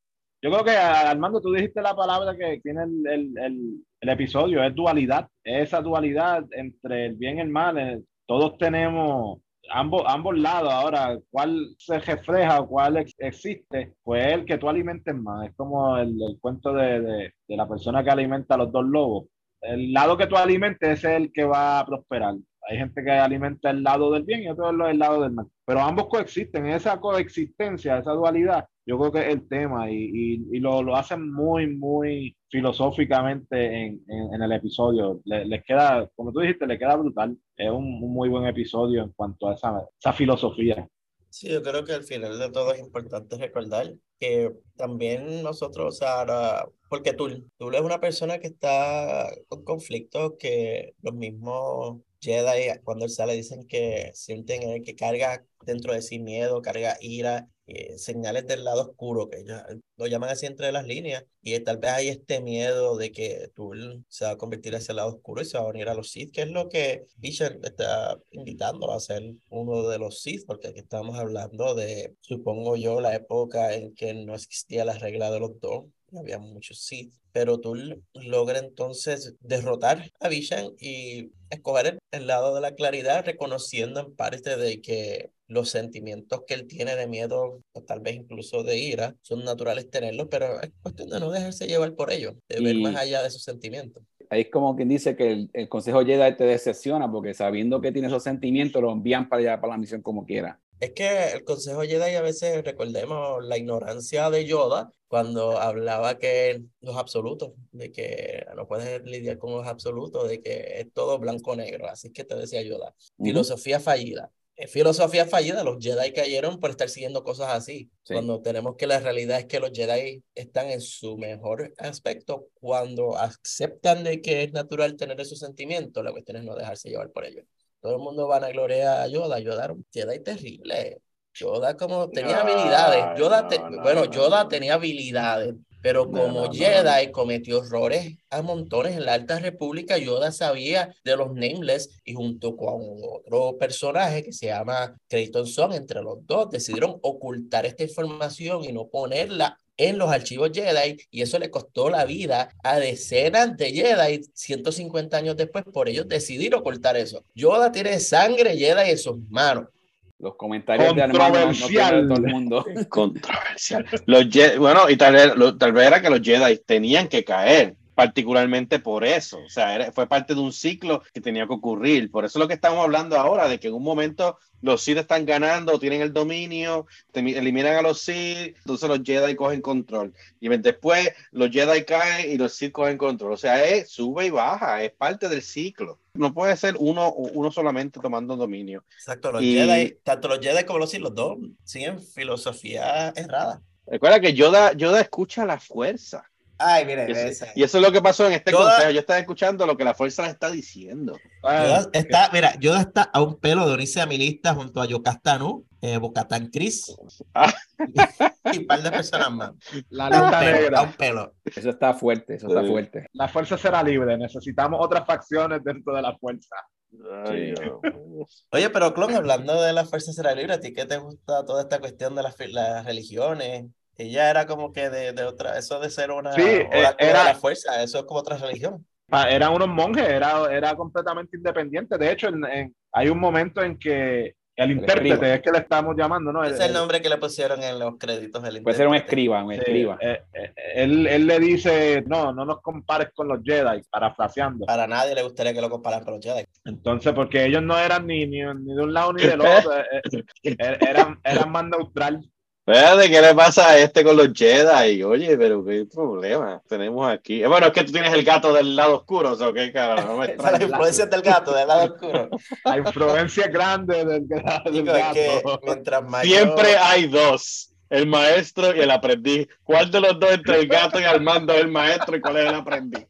Yo creo que, Armando, tú dijiste la palabra que tiene el, el, el, el episodio, es dualidad. Esa dualidad entre el bien y el mal. Eh, todos tenemos ambos, ambos lados. Ahora, ¿cuál se refleja o cuál existe? Pues el que tú alimentes más. Es como el, el cuento de, de, de, la persona que alimenta a los dos lobos el lado que tú alimentes es el que va a prosperar. Hay gente que alimenta el lado del bien y otro el lado del mal. Pero ambos coexisten. Esa coexistencia, esa dualidad, yo creo que es el tema y, y, lo, lo, hacen muy, muy filosóficamente en, en, en el episodio. Le, les queda, como tú dijiste, le queda brutal. Es un, un, muy buen episodio en cuanto a esa, esa filosofía. Sí, yo creo que al final de todo es importante recordar que también nosotros, o sea, ahora, porque tú, tú eres una persona que está con conflictos que los mismos Jedi, cuando él sale, dicen que sienten que carga dentro de sí miedo, carga ira, eh, señales del lado oscuro, que ellos lo llaman así entre las líneas, y tal vez hay este miedo de que tú se va a convertir hacia el lado oscuro y se va a unir a los Sith, que es lo que Bishop está invitando a ser uno de los Sith, porque aquí estamos hablando de, supongo yo, la época en que no existía la regla de los dos, había muchos Sith, pero tú logras entonces derrotar a Vishan y escoger el, lado de la claridad, reconociendo en parte de que los sentimientos que él tiene de miedo o tal vez incluso de ira son naturales tenerlos, pero es cuestión de no dejarse llevar por ellos, de ver más allá de esos sentimientos. Ahí es como quien dice que el, el Consejo Jedi te decepciona porque sabiendo que tiene esos sentimientos lo envían para allá, para la misión como quiera. Es que el Consejo Jedi a veces recordemos la ignorancia de Yoda cuando hablaba que los absolutos, de que no puedes lidiar con los absolutos, de que es todo blanco-negro, así que te decía Yoda. Uh -huh. Filosofía fallida. En filosofía fallida, los Jedi cayeron por estar siguiendo cosas así, sí. cuando tenemos que la realidad es que los Jedi están en su mejor aspecto cuando aceptan de que es natural tener esos sentimientos, la cuestión es no dejarse llevar por ellos. Todo el mundo van a gloriar a Yoda. Yoda era un Jedi terrible. Yoda como tenía no, habilidades. Yoda te, no, no, bueno, Yoda tenía habilidades, pero como Jedi cometió errores a montones en la Alta República, Yoda sabía de los nameless y junto con otro personaje que se llama Creighton Son, entre los dos decidieron ocultar esta información y no ponerla en los archivos Jedi y eso le costó la vida a decenas de Jedi 150 años después por ellos decidir ocultar eso. Yoda tiene sangre Jedi en sus manos. Los comentarios de no- todo el mundo. Controversial. Los bueno, y tal vez, lo- tal vez era que los Jedi tenían que caer, particularmente por eso. O sea, era- fue parte de un ciclo que tenía que ocurrir. Por eso es lo que estamos hablando ahora, de que en un momento los Sith están ganando, tienen el dominio, eliminan a los Sith, entonces los Jedi cogen control. Y después los Jedi caen y los Sith cogen control. O sea, es sube y baja, es parte del ciclo. No puede ser uno, uno solamente tomando dominio. Exacto, los Y- Jedi, tanto los Jedi como los Sith, los dos siguen filosofía errada. Recuerda que Yoda, Yoda escucha la fuerza. Ay, mire, Y eso, y eso es lo que pasó en este Yoda- consejo. Yo estaba escuchando lo que la fuerza les está diciendo. Yoda está, mira, Yoda está a un pelo de unirse a mi lista junto a Yocastanu, eh, Bocatán Chris Ah. y un par de personas más. La A un lista pelo, a negra. un pelo. Eso está fuerte, eso está fuerte. La fuerza será libre. Necesitamos otras facciones dentro de la fuerza. Ay. Oye, pero Clon, hablando de la Fuerza Será Libre, ¿a ti qué te gusta toda esta cuestión de las religiones? Ella era como que de, de otra, eso de ser una Sí, oráculo era- de la fuerza, eso es como otra religión. Pa- Eran unos monjes, era, era completamente independiente. De hecho, en- en- hay un momento en que el intérprete, escriba. es que le estamos llamando, ¿no? Ese El- es el nombre que le pusieron en los créditos del Puede ser un escriba, un Sí, escriba. eh, eh, él, él le dice, no, no nos compares con los Jedi, parafraseando. Para nadie le gustaría que lo comparan con los Jedi. Entonces, porque ellos no eran ni, ni, ni de un lado ni del otro, eh, eh, eran, eran más neutral. Espérate, ¿qué le pasa a este con los Jedi? Oye, pero qué problema tenemos aquí. Eh, Bueno, es que tú tienes el gato del lado oscuro, o sea, qué cara, no me Esa es la influencia del gato, del lado oscuro. La influencia grande del, del Digo, es que gato. mientras más Siempre hay dos, el maestro y el aprendiz. ¿Cuál de los dos entre el gato y Armando es el maestro y cuál es el aprendiz?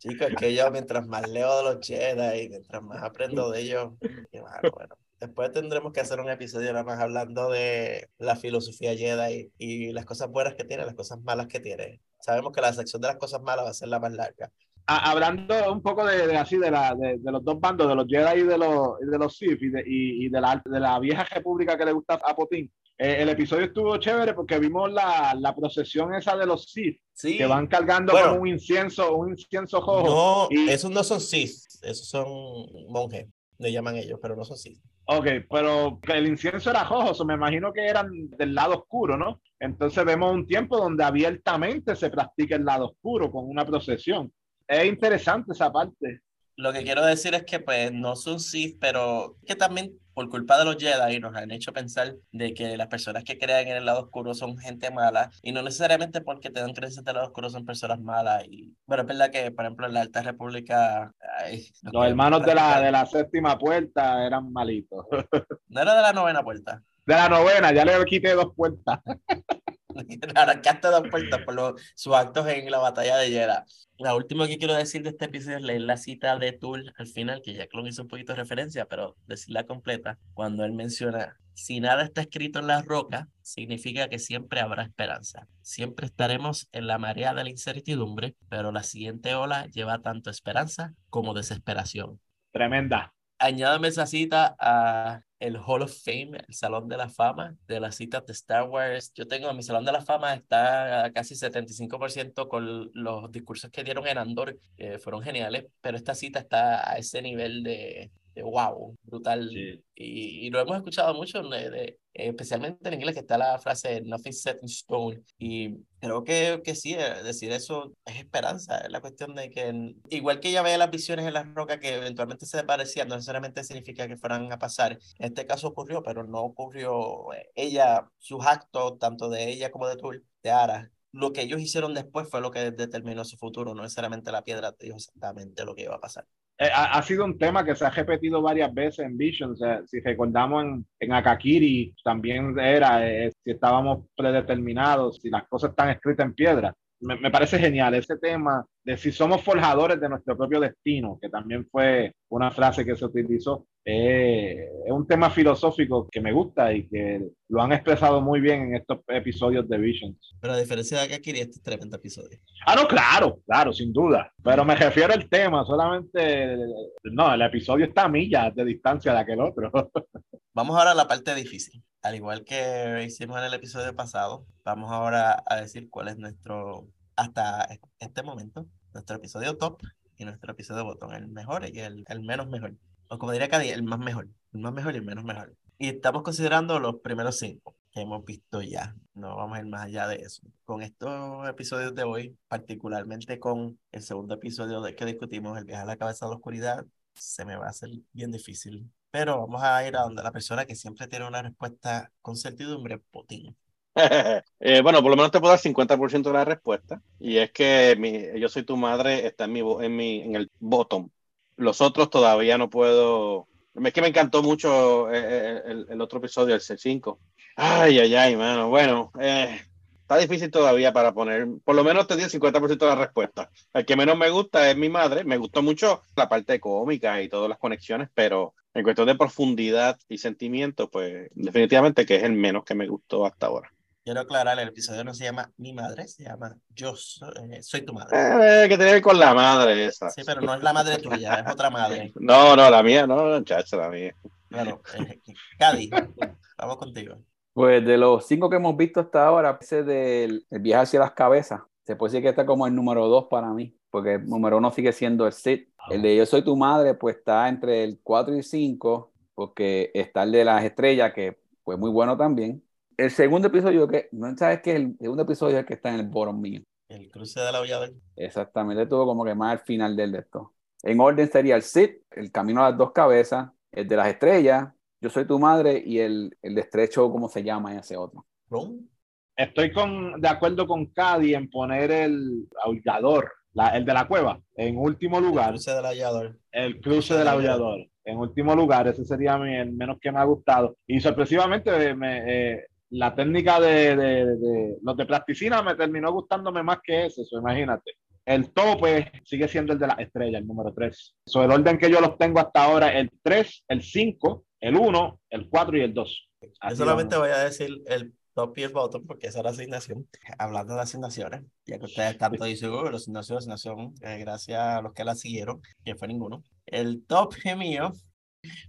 Chicos, es que yo mientras más leo de los Jedi, mientras más aprendo de ellos, qué malo, bueno. Después tendremos que hacer un episodio nada más hablando de la filosofía Jedi y las cosas buenas que tiene, las cosas malas que tiene. Sabemos que la sección de las cosas malas va a ser la más larga. Ah, hablando un poco de, de así de, la, de, de los dos bandos, de los Jedi y de los, y de los Sith y de, y, y de, la, de la vieja república que le gusta a Potín. Eh, el episodio estuvo chévere porque vimos la, la procesión esa de los Sith Sí, que van cargando Bueno. como un incienso, un incienso rojo. no, y- esos no son Sith, esos son monjes, le llaman ellos, pero no son Sith. Ok, pero el incienso era rojo, so me imagino que eran del lado oscuro, ¿no? Entonces vemos un tiempo donde abiertamente se practica el lado oscuro con una procesión. Es interesante esa parte. Lo que quiero decir es que pues no son Sith, pero que también por culpa de los Jedi nos han hecho pensar de que las personas que crean en el lado oscuro son gente mala y no necesariamente porque tengan creencias del lado oscuro son personas malas. Y bueno, es verdad que por ejemplo en la Alta República ay, no Los hermanos de la, de la séptima puerta eran malitos. No era de la novena puerta. De la novena, ya le quité dos puertas. Arrancaste dos puertas por los, sus actos en la batalla de Jedha. La última que quiero decir de este episodio es leer la cita de Tool al final, que ya Clon hizo un poquito de referencia, pero decirla completa, cuando él menciona, si nada está escrito en la roca, significa que siempre habrá esperanza. Siempre estaremos en la marea de la incertidumbre, pero la siguiente ola lleva tanto esperanza como desesperación. Tremenda. Añádame esa cita a el Hall of Fame, el Salón de la Fama de las citas de Star Wars. Yo tengo mi Salón de la Fama, está a casi 75% con los discursos que dieron en Andor, fueron geniales, pero esta cita está a ese nivel de, de wow, brutal. Sí. Y, y lo hemos escuchado mucho, de- de- especialmente en inglés, que está la frase Nothing set in stone. Y creo que, que sí, eh, decir eso es esperanza. Es la cuestión de que, igual que ella veía las visiones en la roca que eventualmente se desaparecían, no necesariamente significa que fueran a pasar. En este caso ocurrió, pero no ocurrió eh, ella, sus actos, tanto de ella como de Tul, de Ara. Lo que ellos hicieron después fue lo que determinó su futuro, no necesariamente la piedra dijo exactamente lo que iba a pasar. Eh, ha, ha sido un tema que se ha repetido varias veces en Vision. Si recordamos en, en Akakiri, también era eh, si estábamos predeterminados, si las cosas están escritas en piedra. Me, me parece genial ese tema de si somos forjadores de nuestro propio destino, que también fue una frase que se utilizó. Eh, es un tema filosófico que me gusta y que lo han expresado muy bien en estos episodios de Visions. Pero a diferencia de Akakiri, este es tremendo episodio. Ah, no, claro, claro, sin duda. Pero me refiero al tema, solamente. No, el episodio está a millas de distancia de aquel otro. Vamos ahora a la parte difícil. Al igual que hicimos en el episodio pasado, vamos ahora a decir cuál es nuestro, hasta este momento, nuestro episodio top y nuestro episodio botón, el mejor y el, el menos mejor. O como diría Cady, el más mejor. El más mejor y el menos mejor. Y estamos considerando los primeros cinco que hemos visto ya. No vamos a ir más allá de eso. Con estos episodios de hoy, particularmente con el segundo episodio que discutimos, el viaje a la cabeza de la oscuridad, se me va a hacer bien difícil. Pero vamos a ir a donde la persona que siempre tiene una respuesta con certidumbre, Putin. eh, bueno, por lo menos te puedo dar 50% de la respuesta. Y es que mi, yo soy tu madre, está en, mi, en, mi, en el bottom. Los otros todavía no puedo. Es que me encantó mucho el, el, el otro episodio, el C5. Ay, ay, ay, mano. Bueno, eh, está difícil todavía para poner, por lo menos te di el 50% de la respuesta. El que menos me gusta es mi madre. Me gustó mucho la parte cómica y todas las conexiones, pero en cuestión de profundidad y sentimiento, pues definitivamente que es el menos que me gustó hasta ahora. Quiero aclarar, el episodio no se llama Mi Madre, se llama Yo soy, eh, soy tu madre. Eh, que tiene que ver con la madre esa. Sí, pero no es la madre tuya, es otra madre. No, no, la mía, no, chacha, la mía. Bueno, eh, Cady, vamos contigo. Pues de los cinco que hemos visto hasta ahora, ese del el viaje hacia las cabezas, se puede decir que está como el número dos para mí, porque el número uno sigue siendo el Sid. El de Yo soy tu madre, pues está entre el 4 y 5, porque está el de las estrellas, que fue muy bueno también. El segundo episodio, que no sabes que el segundo episodio es el que está en el bottom mío. El cruce de la aullador. Exactamente, tuvo como que más al final del de esto. En orden sería el Sid, el camino a las dos cabezas, el de las estrellas, yo soy tu madre y el, el de estrecho, ¿cómo se llama ese otro? Estoy con, de acuerdo con Cady en poner el aullador, la, el de la cueva, en último lugar. El cruce del aullador. El cruce del aullador. En último lugar, ese sería mi, el menos que me ha gustado. Y sorpresivamente, me, eh, la técnica de, de, de, los de plasticina me terminó gustándome más que ese, eso, imagínate. El tope sigue siendo el de la estrella, el número 3. So, el orden que yo los tengo hasta ahora, el 3, el 5, el 1, el 4 y el 2. Yo solamente voy a decir el top y el bottom porque esa es la asignación. Hablando de asignaciones, ya que ustedes tanto dicen, oh, la asignación, asignación, eh, gracias a los que la siguieron, que fue ninguno. El top mío.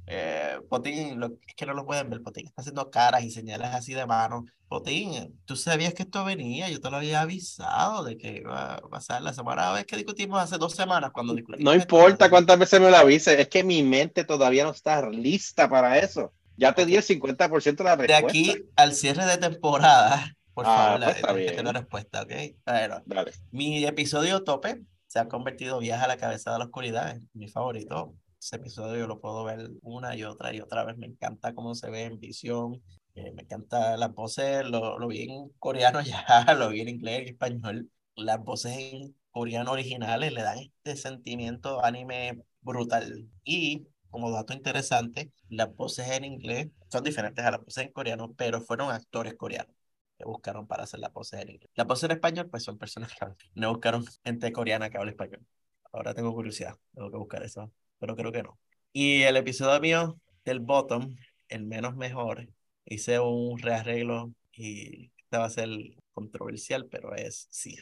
Eh, Potín, lo, es que no lo pueden ver, Potín está haciendo caras y señales así de mano. Potín, tú sabías que esto venía, yo te lo había avisado de que iba a pasar la semana vez que discutimos hace dos semanas cuando discutimos. No importa cuántas veces me lo avise, es que mi mente todavía no está lista para eso. Ya te di el 50% de la respuesta. De aquí al cierre de temporada, por Ah, favor, pues la, bien. la respuesta, ¿ok? Bueno, Dale. mi episodio tope se ha convertido Viaje a la cabeza de la oscuridad, es mi favorito. Ese episodio yo lo puedo ver una y otra y otra vez. Me encanta cómo se ve en visión. eh, me encanta las voces, lo, lo vi en coreano ya, lo vi en inglés y español. Las voces en coreano originales le dan este sentimiento anime brutal. Y como dato interesante, las voces en inglés son diferentes a las voces en coreano, pero fueron actores coreanos que buscaron para hacer las voces en inglés. Las voces en español, pues son personas que. No buscaron gente coreana que hable español. Ahora tengo curiosidad, tengo que buscar eso, pero creo que no. Y el episodio mío del bottom, el menos mejor, hice un rearreglo y este va a ser controversial, pero es sí,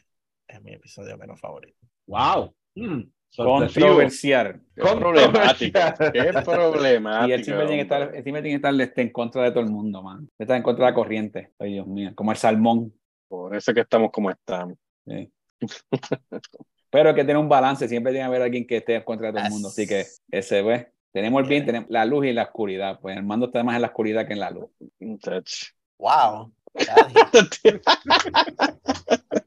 es mi episodio menos favorito. ¡Wow! Mm. Controversial. Qué problemático. Qué problemático. Y él siempre tiene que estar, tiene que estar este, en contra de todo el mundo, man. Está en contra de la corriente. Ay, Dios mío. Como el salmón. Por eso que estamos como estamos. Sí. Pero hay que tener un balance. Siempre tiene que haber alguien que esté en contra de todo el mundo. Así que ese ve. Tenemos el bien, tenemos la luz y la oscuridad. Pues el mando está más en la oscuridad que en la luz. ¡Wow!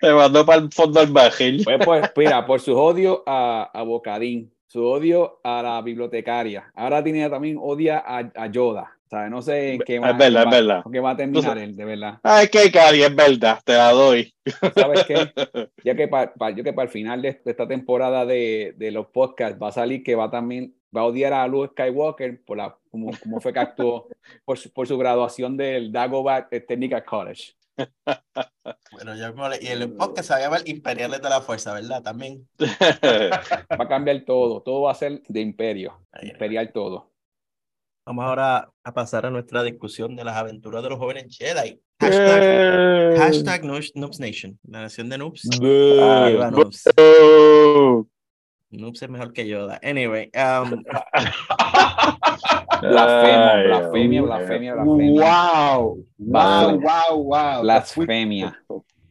Te mandó para el fondo del barril. Pues, pues mira, por su odio a, a Bocadín, su odio a la bibliotecaria. Ahora tiene también odia a, a Yoda. ¿Sabes? No sé en qué Es va, verdad, es va- verdad. en qué va a terminar sabes- él, de verdad. Ay, que Cari, es verdad, te la doy. ¿Sabes qué? Ya que para yo que para el final de, de esta temporada de, de los podcasts va a salir que va también va a odiar a Luke Skywalker por la como, como fue que actuó por su, por su graduación del Dagobah Technical College. Bueno, yo y el podcast se va a llamar Imperiales de la Fuerza, ¿verdad? También. Va a cambiar todo, todo va a ser de imperio, imperial todo. Vamos ahora a pasar a nuestra discusión de las aventuras de los jóvenes Jedi. Hashtag, Eh. hashtag Noobs Nation, la nación de Noobs. Ay, Arriba, Noobs. Noobs es mejor que Yoda. Anyway, um, blasfemia, Dios blasfemia, blasfemia. Wow, wow, wow, wow. Blasfemia.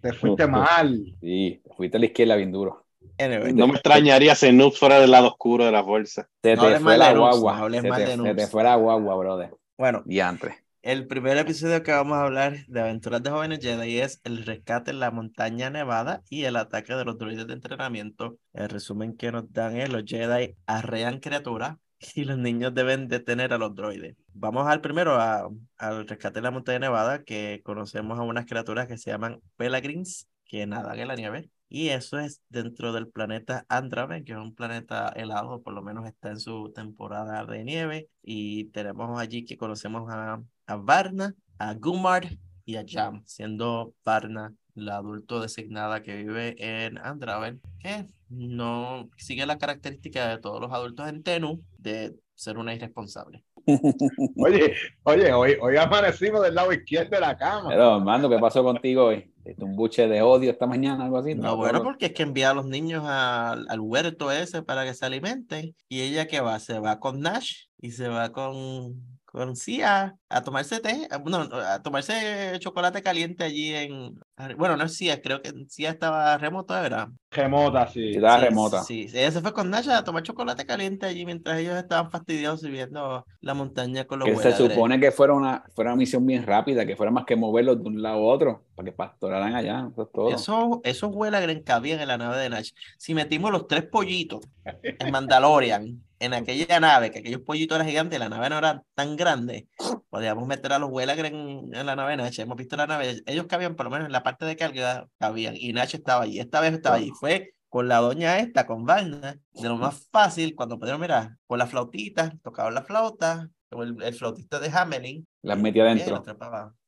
Te fuiste mal. Sí, te fuiste a la izquierda bien duro. anyway. No me extrañaría si Noob fuera del lado oscuro de la fuerza. Se No te fue mal la de noobs, guagua. no se, te, se noobs. te fue la guagua, brother. Bueno, Diantre. El primer episodio que vamos a hablar de Aventuras de Jóvenes Jedi es el rescate en la montaña nevada y el ataque de los droides de entrenamiento. El resumen que nos dan es los Jedi arrean criaturas y los niños deben detener a los droides. Vamos al primero, a- al rescate en la montaña nevada, que conocemos a unas criaturas que se llaman Pelagrins, que nadan en la nieve. Y eso es dentro del planeta Andraven, que es un planeta helado, por lo menos está en su temporada de nieve. Y tenemos allí que conocemos a, a Varna, a Gumar y a Jam, siendo Varna la adulto designada que vive en Andraven, que no sigue la característica de todos los adultos en Tenu de ser una irresponsable. Oye, oye, hoy, hoy amanecimos del lado izquierdo de la cama. Pero, Mando, ¿qué pasó contigo hoy? ¿Tuviste un buche de odio esta mañana, algo así? No, bueno, porque es que envía a los niños al, al huerto ese para que se alimenten. Y ella que va, se va con Nash y se va con, con Sia a tomarse té, a- no, a tomarse chocolate caliente allí en... Bueno, no es Sia, creo que Sia estaba remoto, ¿verdad? Remota, sí. Estaba Sí, remota. Sí, ella se fue con Nash a tomar chocolate caliente allí mientras ellos estaban fastidiosos y viendo la montaña con los Que se supone que fuera una, fuera una misión bien rápida, que fuera más que moverlos de un lado a otro, para que pastoraran allá. Eso es todo. Esos, esos huelagren cabían en la nave de Nash. Si metimos los tres pollitos en Mandalorian, en aquella nave, que aquellos pollitos eran gigantes, la nave no era tan grande, podíamos meter a los huelagren en, la nave de Nash. Hemos visto la nave, ellos cabían por lo menos en la parte de carga, cabían, y Nash estaba allí. Esta vez estaba allí. Fue con la doña esta, con Varna, de lo más fácil, cuando pudieron mirar, con la flautita, tocaban la flauta, el, el flautista de Hamelin, Las metí adentro.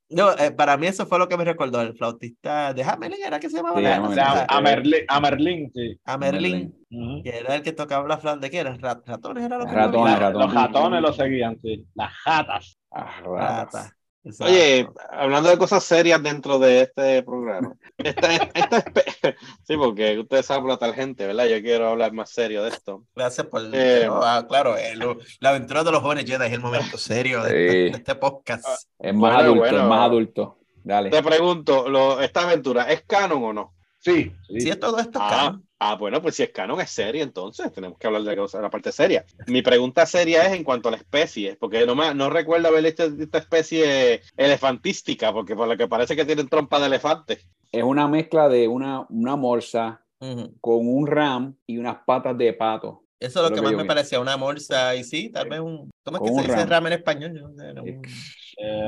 No, eh, para mí eso fue lo que me recordó, el flautista de Hamelin, ¿era que se llamaba? Sí, O sea, a, Merlin, a Merlin, sí. a Merlin, Ujú. que era el que tocaba la flauta, ¿de qué era? Rat- ¿Ratones era lo que Ratones, ratones. Los ratones lo seguían, sí. Las jatas. Ah, Ratas. Exacto. Oye, hablando de cosas serias dentro de este programa. Esta, esta sí, porque ustedes saben por la tangente, ¿verdad? Yo quiero hablar más serio de esto. Gracias por... Eh, no, ah, claro, eh, lo- la aventura de los jóvenes Jedi es el momento serio de, Sí. este, de este podcast. Es más Bueno, adulto, bueno. es más adulto. Dale. Te pregunto, lo- ¿esta aventura es canon o no? Sí, sí. Si es todo esto, Ah, canon. Ah, bueno, pues si es canon, es seria, entonces tenemos que hablar de la, parte seria. Mi pregunta seria es en cuanto a la especie, porque no, me, no recuerdo haber visto esta especie elefantística, porque por lo que parece que tienen trompa de elefante. Es una mezcla de una, una morsa Ujú. con un ram y unas patas de pato. Eso es lo que que más me vi. parecía, una morsa y sí, tal vez un... ¿Cómo es que se dice ram. en español? Yo no sé, era un-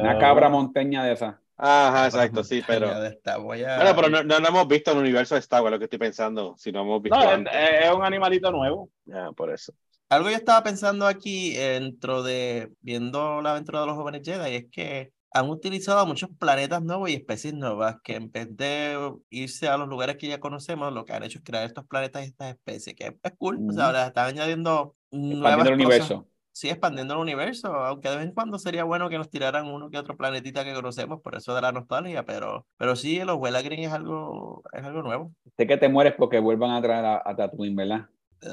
Una cabra monteña de esa. Ajá, exacto, sí, pero... montaña de esta, voy a- Bueno, pero no, no lo hemos visto en el universo de Star Wars, lo que estoy pensando, si no hemos visto No, es, antes. es un animalito nuevo. Ya, por eso. Algo yo estaba pensando aquí dentro de viendo la aventura de los jóvenes Jedi es que han utilizado muchos planetas nuevos y especies nuevas que en vez de irse a los lugares que ya conocemos, lo que han hecho es crear estos planetas y estas especies, que es cool, o sea, les están añadiendo nuevas Expandiendo el cosas. universo. Sí, expandiendo el universo, aunque de vez en cuando sería bueno que nos tiraran uno que otro planetita que conocemos, por eso de la nostalgia, pero, pero sí, los Wellagrin es algo, es algo nuevo. Sé que te mueres porque vuelvan a traer a, a Tatooine, ¿verdad?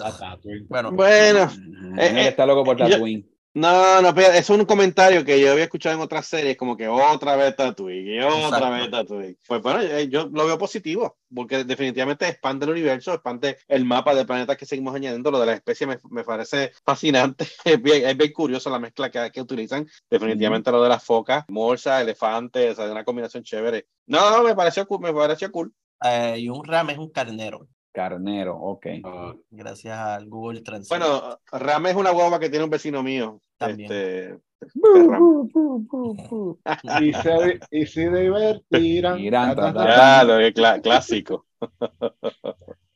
A Tatooine. Bueno, Bueno, Daniel eh, está loco por yo- Tatooine. No, no, pero es un comentario que yo había escuchado en otras series, como que otra vez Tatooine, y otra Exacto. vez Tatooine. Pues bueno, eh, yo lo veo positivo, porque definitivamente expande el universo, expande el mapa de planetas que seguimos añadiendo, lo de las especies me, me parece fascinante, es bien, es bien curioso la mezcla que, que utilizan, definitivamente lo de las focas, morsa, elefantes, o sea, una combinación chévere. No, no, me pareció cool, me pareció cool. eh, y un ram es un carnero, Carnero, ok. gracias al Google Translate. Bueno, Ram es una guagua que tiene un vecino mío. También. Este, Ram. Y se, y se divertirán. Irán, ta, ta, ta. Ya, lo que cla- clásico.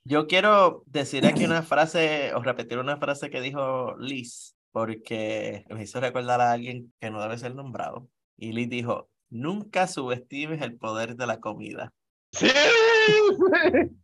Yo quiero decir aquí una frase o repetir una frase que dijo Liz, porque me hizo recordar a alguien que no debe ser nombrado. Y Liz dijo, nunca subestimes el poder de la comida. Sí,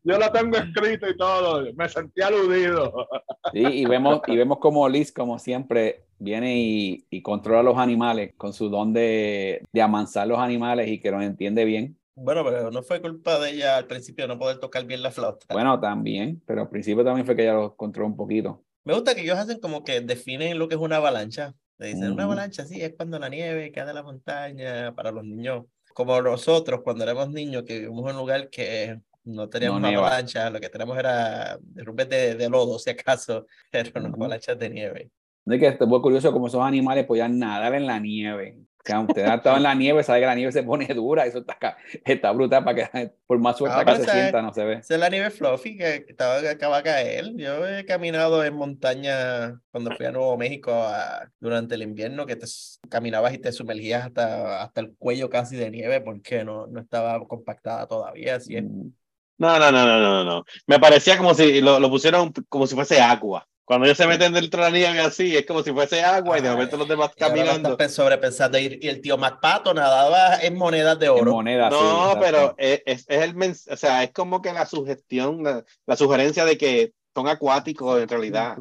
yo lo tengo escrito y todo. Me sentí aludido. Sí, y vemos, y vemos como Liz, como siempre, viene y, y controla los animales con su don de, de amansar los animales y que los entiende bien. Bueno, pero no fue culpa de ella al principio no poder tocar bien la flauta. Bueno, también, pero al principio también fue que ella lo controló un poquito. Me gusta que ellos hacen como que definen lo que es una avalancha. Le dicen, una Ujú. avalancha, sí, es cuando la nieve cae de la montaña para los niños. Como nosotros, cuando éramos niños, que vivimos en un lugar que no teníamos No nieva. avalancha, lo que tenemos era derrumbes de, de lodo, si acaso, pero no avalanchas de nieve. Es que esto fue curioso como esos animales podían nadar en la nieve. Que aunque usted ha estado en la nieve, sabe que la nieve se pone dura, eso está, está brutal para que por más suerte Ah, que pero se es- sienta, no se ve. Esa es la nieve fluffy que estaba, que acaba de caer. Yo he caminado en montaña cuando fui a Nuevo México a- durante el invierno, que te caminabas y te sumergías hasta, hasta el cuello casi de nieve porque no, no estaba compactada todavía. Así es. Mm. No, no, no, no, no, no. Me parecía como si lo, lo pusieron como si fuese agua. Cuando ellos se meten dentro de la nieve así, es como si fuese agua y de momento los demás caminando. sobrepensando. Y, y el tío MacPato nadaba en monedas de En oro. moneda, sí, No, exacto. pero es, es, es el mens- o sea, es como que la sugestión, la, la sugerencia de que son acuáticos en realidad.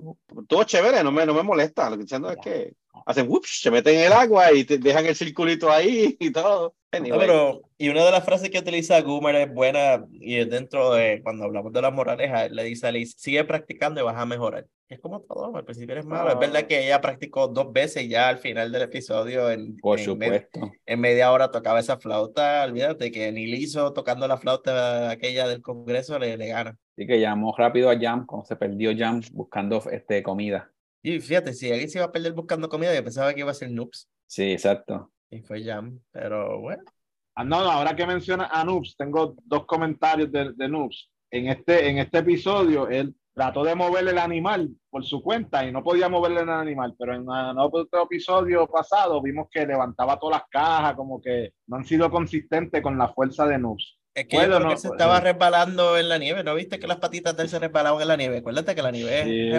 Todo chévere, no me, no me molesta. Lo que estoy diciendo es que hacen whoops, se meten en el agua y te dejan el circulito ahí y todo. No, Anyway. pero, y una de las frases que utiliza Goomer es buena y es dentro de cuando hablamos de las moralejas, le dice a Liz, sigue practicando y vas a mejorar. Es como todo, al principio eres malo. Es verdad que ella practicó dos veces y ya al final del episodio, en, Por en, supuesto. en media hora tocaba esa flauta. Olvídate que ni Lizo tocando la flauta aquella del Congreso le, le gana. Así que llamó rápido a Jam, cuando se perdió Jam buscando este, comida. Y fíjate, si alguien se iba a perder buscando comida, yo pensaba que iba a ser Noobs. Sí, exacto. Y fue Jam, pero bueno. Ah, no, no, ahora que menciona a Noobs, tengo dos comentarios de, de Noobs. En este, en este episodio, él trató de moverle el animal por su cuenta y no podía moverle el animal, pero en otro episodio pasado vimos que levantaba todas las cajas, como que no han sido consistentes con la fuerza de Noobs. Es que Bueno, yo creo no, que se pues, estaba sí. resbalando en la nieve. ¿No viste que las patitas de él se resbalaban en la nieve? Acuérdate que la nieve Sí,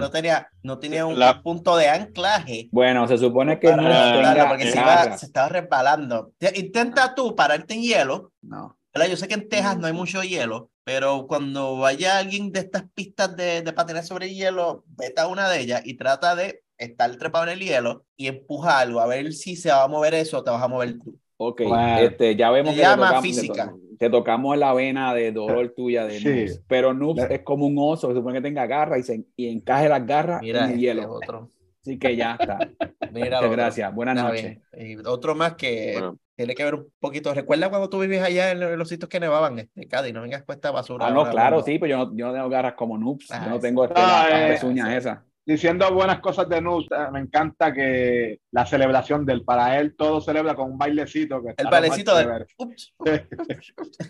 no tenía, no tenía un La- punto de anclaje. Bueno, se supone que no tenga porque se, iba- se estaba resbalando. Te- Intenta tú pararte en hielo. No. ¿verdad? Yo sé que en Texas no hay mucho hielo, pero cuando vaya alguien de estas pistas de, de patinaje sobre hielo, vete a una de ellas y trata de estar trepado en el hielo y empuja algo, a ver si se va a mover eso o te vas a mover tú. Ok, este, ya vemos Se que te llama tocamos, física. Te, te tocamos la vena de dolor tuya de Sí. Noobs. Pero Noobs Le- es como un oso que supone que tenga garras y, se, y encaje las garras Mira, en el este hielo. otro. Así que ya está. Mira Muchas gracias. Buenas Está noches. Y otro más que Bueno. tiene que ver un poquito. ¿Recuerda cuando tú vivías allá en, en los sitios que nevaban, este, Cádiz? No vengas con esta basura. Ah, no, claro, sí, pero yo no, yo no tengo garras como Noobs. Ah, yo no sí. tengo este, Ah, las- las eh, pezuñas sí. esas. Diciendo buenas cosas de Noobs, eh, me encanta que la celebración del para él todo celebra con un bailecito. Que está El bailecito de. chévere. Ups.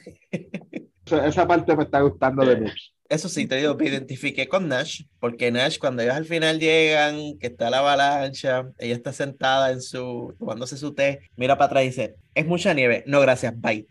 Esa- Esa parte me está gustando de Noobs. Eso sí, te digo, me identifiqué con Nash, porque Nash, cuando ellos al final llegan, que está la avalancha, ella está sentada en su, tomándose su té, mira para atrás y dice, es mucha nieve, no gracias, bye.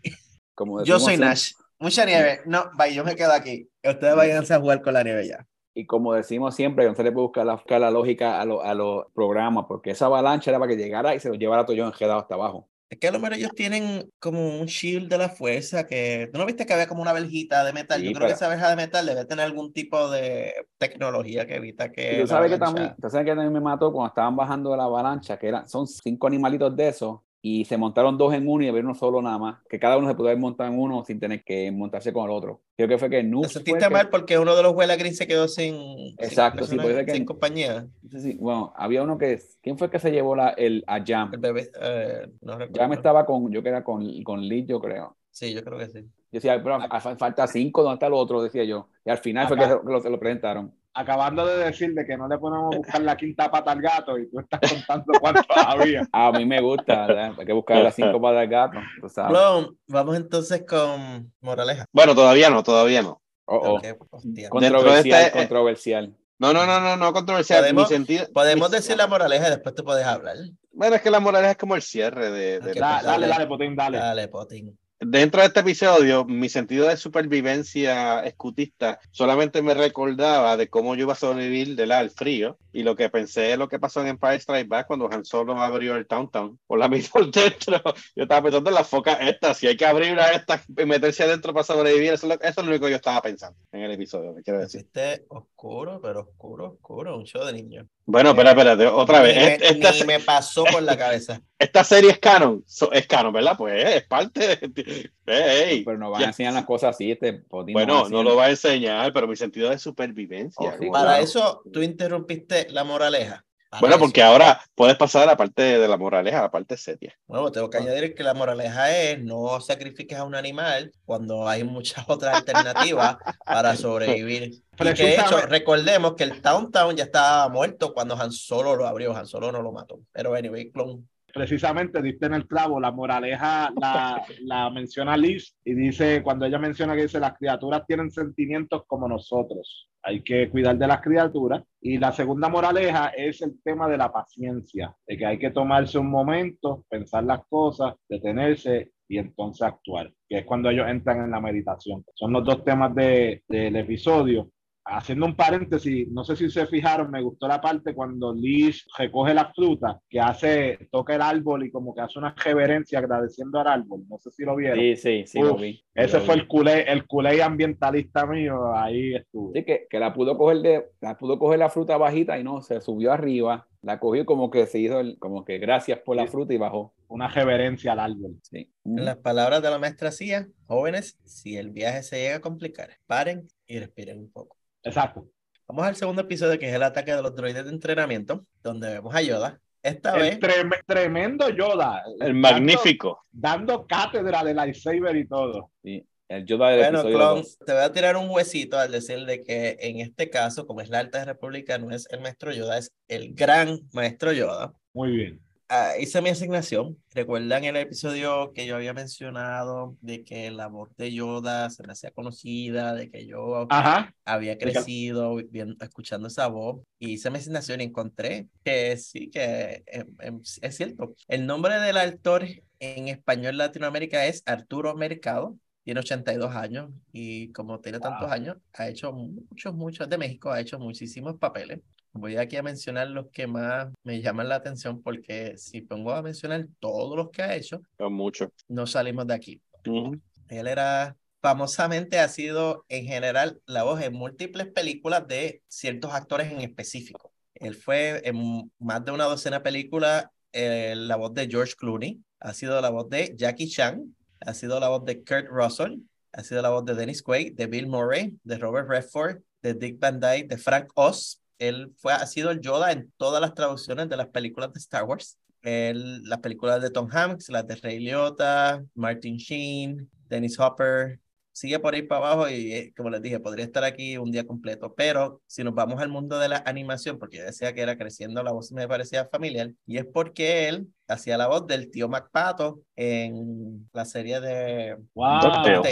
Como Yo soy Nash, mucha nieve, no, bye, yo me quedo aquí. Ustedes vayan a jugar con la nieve ya. Y como decimos siempre, no se le puede buscar la, buscar la lógica a, lo- a los programas, porque esa avalancha era para que llegara y se lo llevara todo yo enredado hasta abajo. Es que a lo mejor ellos tienen como un shield de la fuerza que... ¿Tú no viste que había como una verjita de metal? Sí, Yo creo que esa verja de metal debe tener algún tipo de tecnología que evita que... Y tú sabes que avalancha- también, tú sabes que también me mató cuando estaban bajando de la avalancha, que eran, son cinco animalitos de esos, y se montaron dos en uno y había uno solo nada más, que cada uno se pudo haber montado en uno sin tener que montarse con el otro. Creo que fue que Te Noobs fue sentiste que- mal porque uno de los Huela Green se quedó sin, sin Exacto, sí, personaje, puede ser que- sin compañía. sé si- bueno, había uno que, ¿quién fue el que se llevó la, el, a Jam? El bebé, eh, no recuerdo. Jam estaba con, yo que era con, con Liz, yo creo. Sí, yo creo que sí. Yo decía, pero falta cinco, ¿dónde está el otro? Decía yo. Y al final fue que lo, se lo presentaron. Acabando de decir de que no le ponemos a buscar la quinta pata al gato y tú estás contando cuántos había. A mí me gusta, ¿verdad? hay que buscar las cinco para el gato. tú sabes. Vamos entonces con Moraleja. Bueno, todavía no, todavía no. Oh, oh. Hostia. Controversial, este, eh, controversial. No, no, no, no, no controversial. Podemos- Mi sentido, Podemos mi- decir la moraleja y después tú puedes hablar. Bueno, es que la moraleja es como el cierre de, pues dale, dale. dale, Potín, dale. Dale, Potín. Dentro de este episodio, mi sentido de supervivencia escutista solamente me recordaba de cómo yo iba a sobrevivir del al frío y lo que pensé lo que pasó en Empire Strike Back cuando Han Solo abrió el Downtown por la mitad por dentro. Yo estaba pensando en las focas estas, si hay que abrir a estas y meterse adentro para sobrevivir, eso es, lo, eso es lo único que yo estaba pensando en el episodio, me quiero decir. fuiste oscuro, pero oscuro, oscuro. Un show de niños. Bueno, espera, espérate, otra vez. Ni Esta, ni me pasó por la cabeza. esta serie es canon, es canon, ¿verdad? Pues es parte, de- Ey, Pero no van ya. a enseñar las cosas así. Este, Bueno, no lo va a enseñar, pero mi sentido de supervivencia. Oh, Para claro. eso tú interrumpiste la moraleja. Para Bueno, eso. porque ahora puedes pasar a la parte de la moraleja, a la parte seria. Bueno, tengo que añadir que la moraleja es no sacrifiques a un animal cuando hay muchas otras alternativas para sobrevivir. Y que de hecho, recordemos que el Town Town ya estaba muerto cuando Han Solo lo abrió, Han Solo no lo mató. Pero anyway, clone. Precisamente diste en el clavo, la moraleja la, la menciona Liz y dice, cuando ella menciona que dice, las criaturas tienen sentimientos como nosotros, hay que cuidar de las criaturas. Y la segunda moraleja es el tema de la paciencia, de que hay que tomarse un momento, pensar las cosas, detenerse y entonces actuar, que es cuando ellos entran en la meditación. Son los dos temas de, del episodio haciendo un paréntesis, no sé si se fijaron, me gustó la parte cuando Liz recoge la fruta, que hace, toca el árbol y como que hace una reverencia agradeciendo al árbol. No sé si lo vieron. Sí, sí, sí, lo Uf, vi. Ese Lo fue vi. el culé, el culé ambientalista mío, ahí estuvo. Sí, que, que la pudo coger de, la pudo coger la fruta bajita y no, se subió arriba, la cogió como que se hizo el, como que gracias por la Sí. fruta y bajó. Una reverencia al árbol. Sí. En las palabras de la maestra Cía, jóvenes, si el viaje se llega a complicar, paren y respiren un poco. Exacto. Vamos al segundo episodio, que es el ataque de los droides de entrenamiento, donde vemos a Yoda. Esta vez, El trem- tremendo Yoda. El dando- magnífico. Dando, cátedra de lightsaber y todo. Sí. El Yoda del bueno, episodio Clon, dos. te voy a tirar un huesito al decir de que en este caso, como es la Alta República, no es el maestro Yoda, es el gran maestro Yoda. Muy bien. Ah, hice mi asignación. ¿Recuerdan el episodio que yo había mencionado de que la voz de Yoda se me hacía conocida, de que yo Ajá. había crecido viendo, escuchando esa voz? Y hice mi asignación y encontré que sí, que em, em, es cierto. El nombre del actor en español Latinoamérica es Arturo Mercado. Tiene 82 años y como tiene tantos Wow. años, ha hecho muchos, muchos de México, ha hecho muchísimos papeles. Voy aquí a mencionar los que más me llaman la atención porque si pongo a mencionar todos los que ha hecho, Son muchos. no salimos de aquí. Ujú. Él era, famosamente ha sido en general la voz en múltiples películas de ciertos actores en específico. Él fue en más de una docena de películas eh, la voz de George Clooney, ha sido la voz de Jackie Chan, ha sido la voz de Kurt Russell, ha sido la voz de Dennis Quaid, de Bill Murray, de Robert Redford, de Dick Van Dyke, de Frank Oz. Él fue, ha sido el Yoda en todas las traducciones de las películas de Star Wars. Él, las películas de Tom Hanks, las de Ray Liotta, Martin Sheen, Dennis Hopper, sigue por ahí para abajo y eh, como les dije, podría estar aquí un día completo, pero si nos vamos al mundo de la animación, porque yo decía que era creciendo la voz me parecía familiar, y es porque él hacía la voz del tío MacPato en la serie de Wow.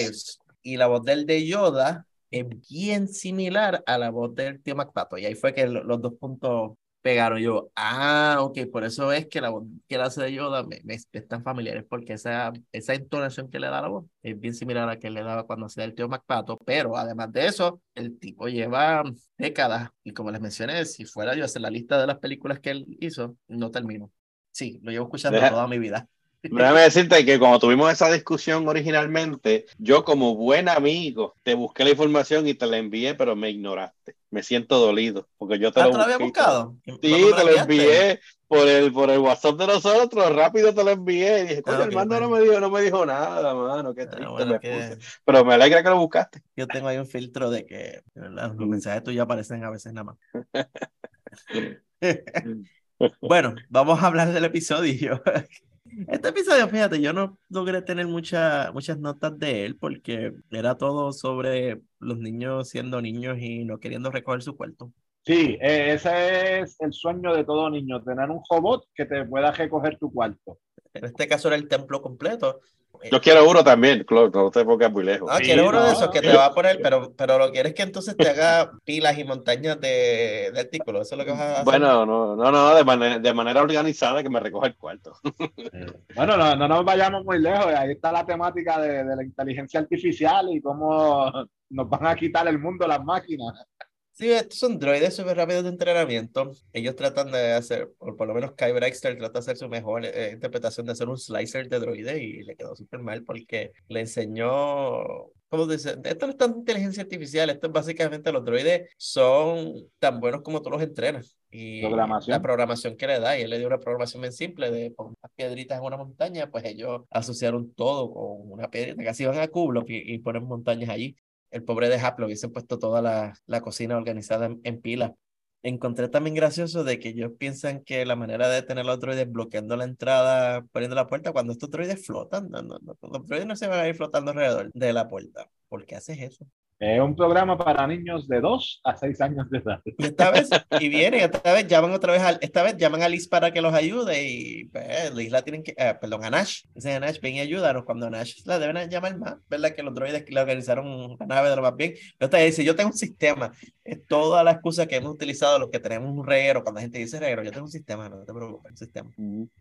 Y la voz del de Yoda es bien similar a la voz del tío MacPato, y ahí fue que lo- los dos puntos pegaron yo, ah, ok, por eso es que la voz que él hace de Yoda me, me es tan familiar, es porque esa, esa entonación que le da la voz es bien similar a la que le daba cuando hacía el tío MacPato, pero además de eso, el tipo lleva décadas, y como les mencioné, si fuera yo a hacer la lista de las películas que él hizo, no termino. Sí, lo llevo escuchando Deja- toda mi vida. Déjame decirte que cuando tuvimos esa discusión originalmente, yo como buen amigo te busqué la información y te la envié, pero me ignoraste. Me siento dolido porque yo te Ah, lo ¿te había busqué y buscado? Sí, ¿Cuándo me te lo envié por el, por el WhatsApp de nosotros, rápido te lo envié. Y dije, coño, Ah, ok, Armando no bueno. me dijo, no me dijo nada, mano, qué Ah, triste bueno, me que puse. Pero me alegra que lo buscaste. yo tengo ahí un filtro de que ¿verdad? los mensajes tuyos aparecen a veces nada más. Bueno, vamos a hablar del episodio. Este episodio, fíjate, yo no logré tener mucha- muchas notas de él porque era todo sobre los niños siendo niños y no queriendo recoger su cuarto. Sí, eh, ese es el sueño de todo niño, tener un robot que te pueda recoger tu cuarto. En este caso era el templo completo. Yo quiero uno también, Claude, no te pongas muy lejos. Ah, Sí, quieres uno de no, esos que te va a poner, pero, pero lo quieres que entonces te haga pilas y montañas de, de artículos. Eso es lo que vas a hacer. Bueno, no, no, no, de manera, de manera organizada que me recoja el cuarto. Bueno, no, no nos vayamos muy lejos, ahí está la temática de, de la inteligencia artificial y cómo nos van a quitar el mundo las máquinas. Sí, estos son droides súper rápidos de entrenamiento. Ellos tratan de hacer, o por lo menos Kai Brexter trata de hacer su mejor eh, interpretación de hacer un slicer de droide y le quedó súper mal porque le enseñó como dice, esto no es tan inteligencia artificial, esto es básicamente los droides son tan buenos como tú los entrenas. Y Programación. la programación que le da, y él le dio una programación bien simple de poner unas piedritas en una montaña, pues ellos asociaron todo con una piedrita, casi van a Kublo y, y ponen montañas allí. El pobre de Hap lo hubiesen puesto toda la, la cocina organizada en, en pila. Encontré también gracioso de que ellos piensan que la manera de tener los droides bloqueando la entrada, poniendo la puerta, cuando estos droides flotan, los droides no se van a ir flotando alrededor de la puerta. ¿Por qué haces eso? Es un programa para niños de 2 a 6 años de edad. Esta vez, y vienen, esta vez llaman otra vez, a, esta vez llaman a Liz para que los ayude y pues, Liz la tienen que, eh, perdón, a Nash, dicen a Nash, ven y ayúdanos, cuando a Nash la deben llamar más, ¿verdad? Que los droides le organizaron una nave de lo más bien. Pero esta dice, yo tengo un sistema, es toda la excusa que hemos utilizado los que tenemos un reguero, cuando la gente dice reguero, yo tengo un sistema, no te preocupes, un sistema.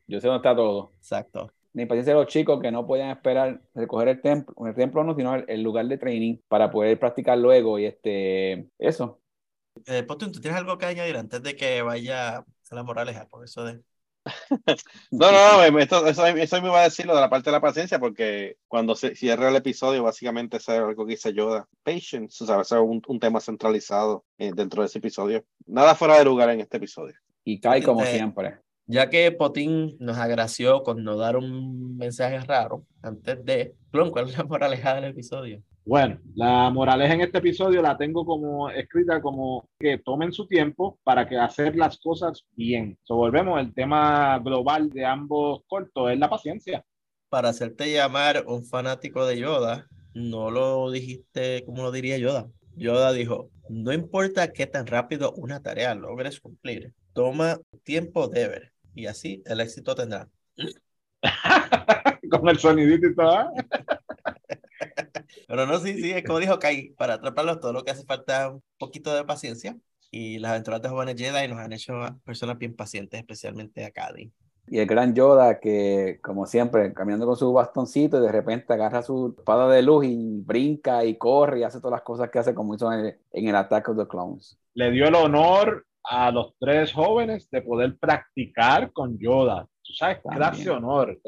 Yo sé dónde está todo. Exacto. La impaciencia de los chicos que no podían esperar recoger el templo, el templo no, sino el, el lugar de training para poder practicar luego y este, eso. Eh, Potun, ¿tú tienes algo que añadir antes de que vaya a la moraleja? Por eso de... No, no, no, esto- eso, eso me iba a decir lo de la parte de la paciencia, porque cuando se cierra el episodio, básicamente es algo que dice Yoda. Patience, o sea, es un, un tema centralizado eh, dentro de ese episodio. Nada fuera de lugar en este episodio. Y cae como Este- siempre. Ya que Potín nos agració con no dar un mensaje raro antes de... Clon, ¿cuál es la moraleja del episodio? Bueno, la moraleja en este episodio la tengo como escrita como que tomen su tiempo para que hacer las cosas bien. So, volvemos, el tema global de ambos cortos es la paciencia. Para hacerte llamar un fanático de Yoda, no lo dijiste como lo diría Yoda. Yoda dijo, no importa qué tan rápido una tarea logres cumplir, toma tiempo de ver y así el éxito tendrá. Con el sonidito y todo. Pero no, sí, sí, es como dijo Kai, para atraparlos todo lo que hace falta es un poquito de paciencia y las aventuras de jóvenes Jedi nos han hecho personas bien pacientes, especialmente a Cady. Y el gran Yoda que, como siempre, caminando con su bastoncito y de repente agarra su espada de luz y brinca y corre y hace todas las cosas que hace como hizo en el, en el Attack of the Clones. Le dio el honor a los tres jóvenes de poder practicar con Yoda. Tú sabes, También. clase honor.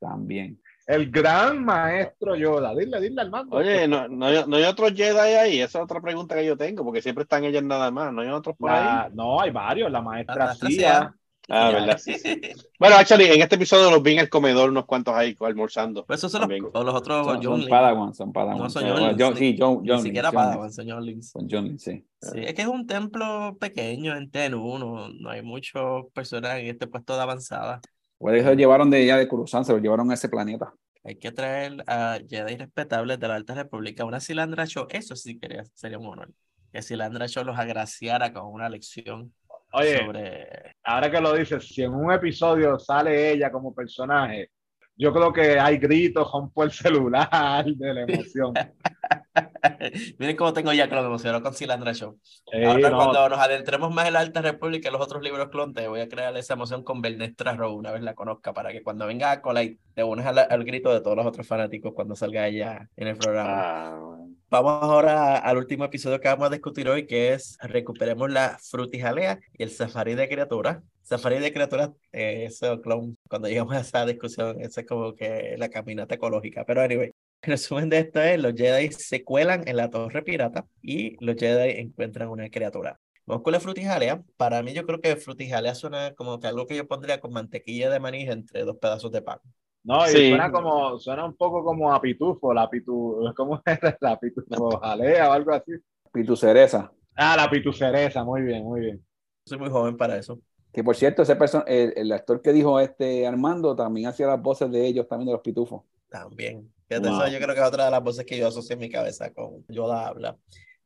También. El gran maestro Yoda. Dile, dile al mando. Oye, no, no, hay, no hay otros Jedi ahí. Esa es otra pregunta que yo tengo, porque siempre están ellas nada más. No hay otros por ahí. No, hay varios. La maestra La maestra Sia. Ah, Ya. verdad. sí, sí. Bueno, actually, en este episodio los vi en el comedor unos cuantos ahí almorzando. Pues esos son los, o los otros Son, son Younglings. Padawan, son Padawan. No, son Bueno, John- ni- sí, John, Ni Younglings, siquiera Younglings. Padawan, son Younglings. Son Younglings, sí. Sí, es que es un templo pequeño en Tenú, no, no hay muchas personas en este puesto de avanzada. Por eso llevaron de ya de Coruscant, se lo llevaron a ese planeta. Hay que traer a Jedi respetables de la Alta República. Una Silandra Show, eso sí quería, sería un honor. Que Silandra Show los agraciara con una lección Oye, sobre... ahora que lo dices, si en un episodio sale ella como personaje, yo creo que hay gritos, rompo el celular de la emoción. Miren cómo tengo ya que lo emocionó con Silandra Show. Ey, Ahora no, cuando nos adentremos más en la Alta República y los otros libros clon, te voy a crear esa emoción con Bernestra Rowe una vez la conozca, para que cuando venga a Colite te unes al, al grito de todos los otros fanáticos cuando salga ella en el programa. Ah, bueno. Vamos ahora al último episodio que vamos a discutir hoy, que es recuperemos la frutijalea y el safari de criaturas. Safari de criaturas, eh, eso, clon, cuando llegamos a esa discusión, eso es como que la caminata ecológica. Pero anyway, el resumen de esto es, los Jedi se cuelan en la torre pirata y los Jedi encuentran una criatura. Vamos con la frutijalea. Para mí yo creo que frutijalea suena como que algo que yo pondría con mantequilla de maní entre dos pedazos de pan. No, y Sí. suena como, suena un poco como a pitufo, la pitu, ¿cómo es la pitufo jalea o algo así? Pitu Cereza. Ah, la pitu cereza, muy bien, muy bien. Soy muy joven para eso. Que por cierto, ese person el, el actor que dijo este Armando también hacía las voces de ellos también de los pitufos. También. Fíjate, Wow. eso yo creo que es otra de las voces que yo asocio en mi cabeza con Yoda habla.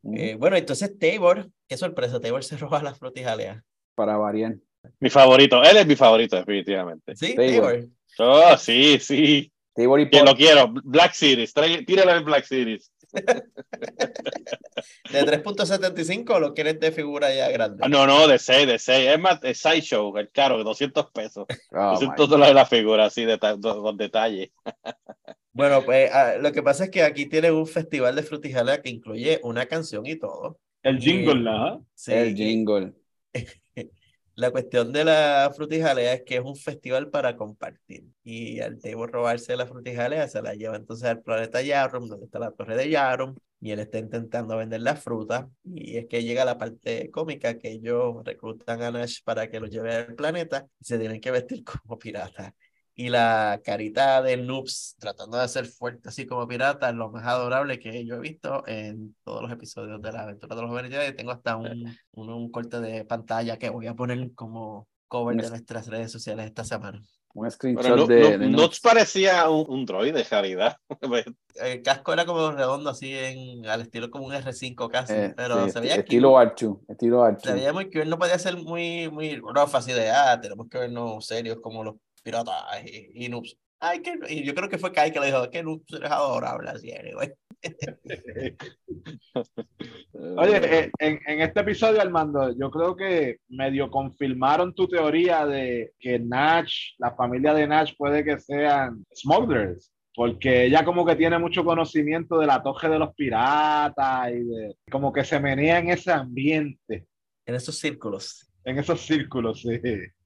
Ujú. Eh, bueno, entonces Tabor, qué sorpresa, Tabor se roba las frutijalea. Para variar. Mi favorito. Él es mi favorito, definitivamente. Sí, Tabor. Tabor. Oh, sí, sí. Tabor y Que lo quiero. Black Series. Trae- Tíralo en Black Series. ¿De 3.75 lo quieres de figura ya grande? Ah, No, no, de 6, de 6. Es más, es Sideshow, el caro, 200 pesos. Oh, 200 my. dólares la figura, así, de do- con detalles. Bueno, pues ah, lo que pasa es que aquí tienen un festival de frutijalea que incluye una canción y todo. El jingle, ¿no? Sí, El jingle. La cuestión de la frutijalea es que es un festival para compartir. Y al Table robarse la frutijalea, se la lleva entonces al planeta Yarum, donde está la torre de Yarum, y él está intentando vender la fruta. Y es que llega la parte cómica que ellos reclutan a Nash para que lo lleve al planeta y se tienen que vestir como piratas y la carita de Noobs tratando de ser fuerte así como pirata es lo más adorable que yo he visto en todos los episodios de la aventura de los jóvenes Jedi. Tengo hasta un, un, un, corte de pantalla que voy a poner como cover de nuestras redes sociales esta semana. Un screenshot no, de, no, Noobs parecía un, un droid de caridad. El casco era como redondo así en, al estilo como un R5 casi, eh, pero sí, se veía estilo Archu, estilo Archu. Se veía muy que él no podía ser muy muy rough así de ah, tenemos que vernos serios como los piratas y, y noobs. Ay, que, y yo creo que fue Kai que le dijo que noobs eres adorable, así, anyway. Oye, eh, en, en, este episodio, Armando, yo creo que medio confirmaron tu teoría de que Nash, la familia de Nash puede que sean smugglers, porque ella como que tiene mucho conocimiento de la toje de los piratas y de como que se menea en ese ambiente. En esos círculos. En esos círculos, sí.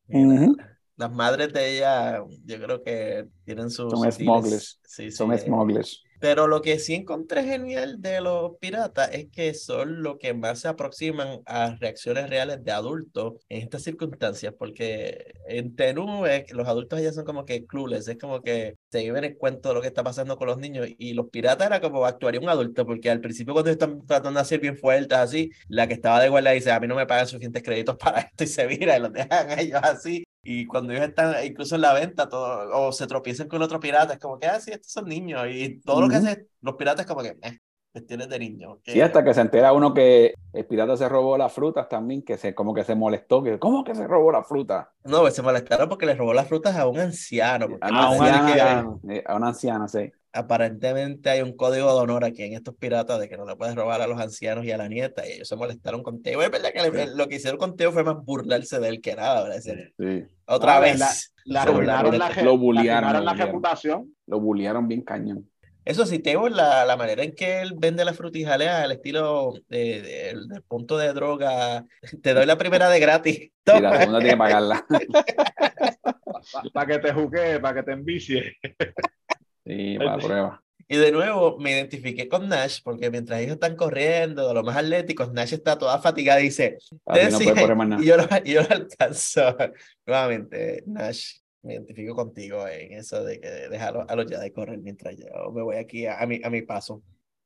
Uh -huh las madres de ella, yo creo que tienen sus. Son smugglers. Sí, sí, Son smugglers. Pero lo que sí encontré genial de los piratas es que son lo que más se aproximan a reacciones reales de adultos en estas circunstancias, porque en Tenú los adultos allá son como que clueless, es como que se viven el cuento de lo que está pasando con los niños y los piratas era como actuaría un adulto, porque al principio cuando están tratando de hacer bien fuertes así, la que estaba de guardia dice, a mí no me pagan suficientes créditos para esto y se vira y los dejan a ellos así y cuando ellos están incluso en la venta todo, o se tropiezan con otro pirata, es como que, ah, sí, estos son niños. Y todo uh -huh. lo que hacen los piratas como que, eh, cuestiones de niños. Que... Sí, hasta que se entera uno que el pirata se robó las frutas también, que se, como que se molestó, que ¿cómo que se robó la fruta? No, pues se molestaron porque le robó las frutas a un anciano. A una, a una anciana, que... a una anciana, sí aparentemente hay un código de honor aquí en estos piratas de que no le puedes robar a los ancianos y a la nieta y ellos se molestaron con Teo. Es verdad que le, lo que hicieron con Teo fue más burlarse de él que nada, ¿verdad? Sí. Otra ah, vez. La, la arruinaron la, lo bullearon, la, la reputación. Lo bullearon bien cañón. Eso sí, Teo, la, la manera en que él vende las frutijalea al estilo de, de, del punto de droga, te doy la primera de gratis. Y la segunda tiene que pagarla. para que te juque, para que te envicie. Sí, para prueba. Y de nuevo me identifiqué con Nash porque mientras ellos están corriendo, de los más atléticos, Nash está toda fatigada y dice, no y yo lo, y yo lo alcanzo. Nuevamente, Nash, me identifico contigo en eso de que dejarlo a los Jedi correr mientras yo me voy aquí a, a, mi, a mi paso.